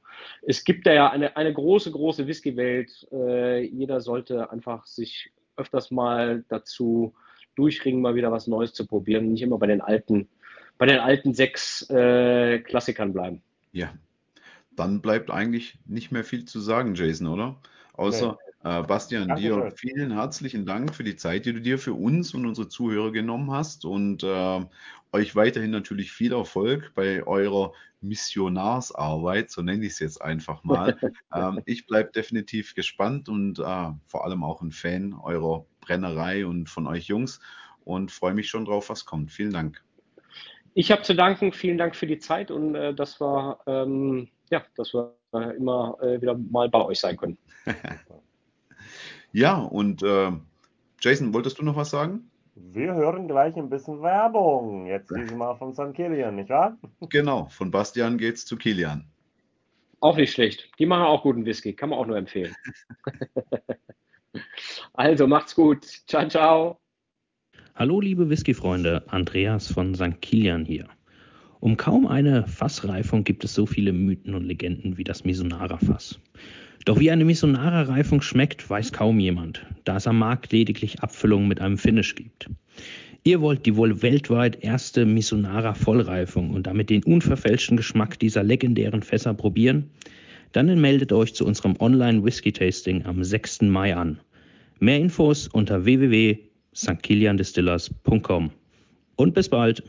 es gibt da ja eine, eine große, große Whisky-Welt. Äh, jeder sollte einfach sich öfters mal dazu durchringen, mal wieder was Neues zu probieren, nicht immer bei den alten, bei den alten sechs äh, Klassikern bleiben. Ja, dann bleibt eigentlich nicht mehr viel zu sagen, Jason, oder? Außer nee. äh, Bastian, Dankeschön. dir vielen herzlichen Dank für die Zeit, die du dir für uns und unsere Zuhörer genommen hast und äh, euch weiterhin natürlich viel Erfolg bei eurer Missionarsarbeit, so nenne ich es jetzt einfach mal. ähm, ich bleibe definitiv gespannt und äh, vor allem auch ein Fan eurer Brennerei und von euch Jungs und freue mich schon drauf, was kommt. Vielen Dank. Ich habe zu danken. Vielen Dank für die Zeit und äh, dass wir, ähm, ja, dass wir immer äh, wieder mal bei euch sein können. ja, und äh, Jason, wolltest du noch was sagen? Wir hören gleich ein bisschen Werbung. Jetzt diesmal von St. Kilian, nicht wahr? Genau, von Bastian geht's zu Kilian. Auch nicht schlecht. Die machen auch guten Whisky, kann man auch nur empfehlen. also macht's gut. Ciao, ciao. Hallo liebe Whisky-Freunde, Andreas von St. Kilian hier. Um kaum eine Fassreifung gibt es so viele Mythen und Legenden wie das Misonara-Fass. Doch wie eine Misonara-Reifung schmeckt, weiß kaum jemand, da es am Markt lediglich Abfüllungen mit einem Finish gibt. Ihr wollt die wohl weltweit erste Misonara-Vollreifung und damit den unverfälschten Geschmack dieser legendären Fässer probieren? Dann meldet euch zu unserem Online-Whisky-Tasting am 6. Mai an. Mehr Infos unter www stkiliandistillers.com. Und bis bald.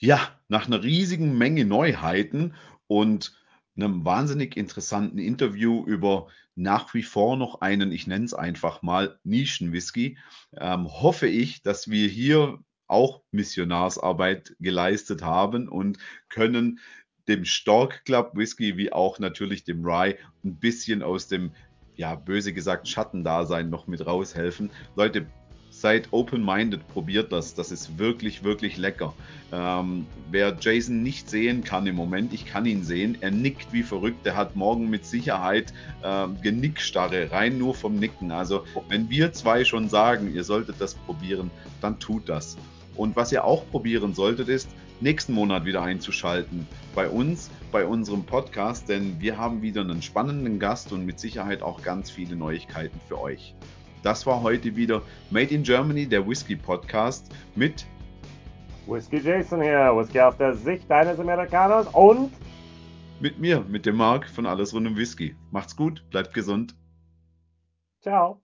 Ja, nach einer riesigen Menge Neuheiten und einem wahnsinnig interessanten Interview über nach wie vor noch einen, ich nenne es einfach mal, Nischenwhisky, ähm, hoffe ich, dass wir hier auch Missionarsarbeit geleistet haben und können dem Stork Club Whisky wie auch natürlich dem Rye ein bisschen aus dem, ja, böse gesagt, Schattendasein noch mit raushelfen. Leute, seid open-minded, probiert das. Das ist wirklich, wirklich lecker. Ähm, wer Jason nicht sehen kann im Moment, ich kann ihn sehen. Er nickt wie verrückt. Er hat morgen mit Sicherheit ähm, Genickstarre, rein nur vom Nicken. Also, wenn wir zwei schon sagen, ihr solltet das probieren, dann tut das. Und was ihr auch probieren solltet, ist, nächsten Monat wieder einzuschalten bei uns, bei unserem Podcast, denn wir haben wieder einen spannenden Gast und mit Sicherheit auch ganz viele Neuigkeiten für euch. Das war heute wieder Made in Germany, der Whisky Podcast mit Whisky Jason hier, Whisky aus der Sicht eines Amerikaners und Mit mir, mit dem Marc von Alles rund um Whisky. Macht's gut, bleibt gesund. ciao.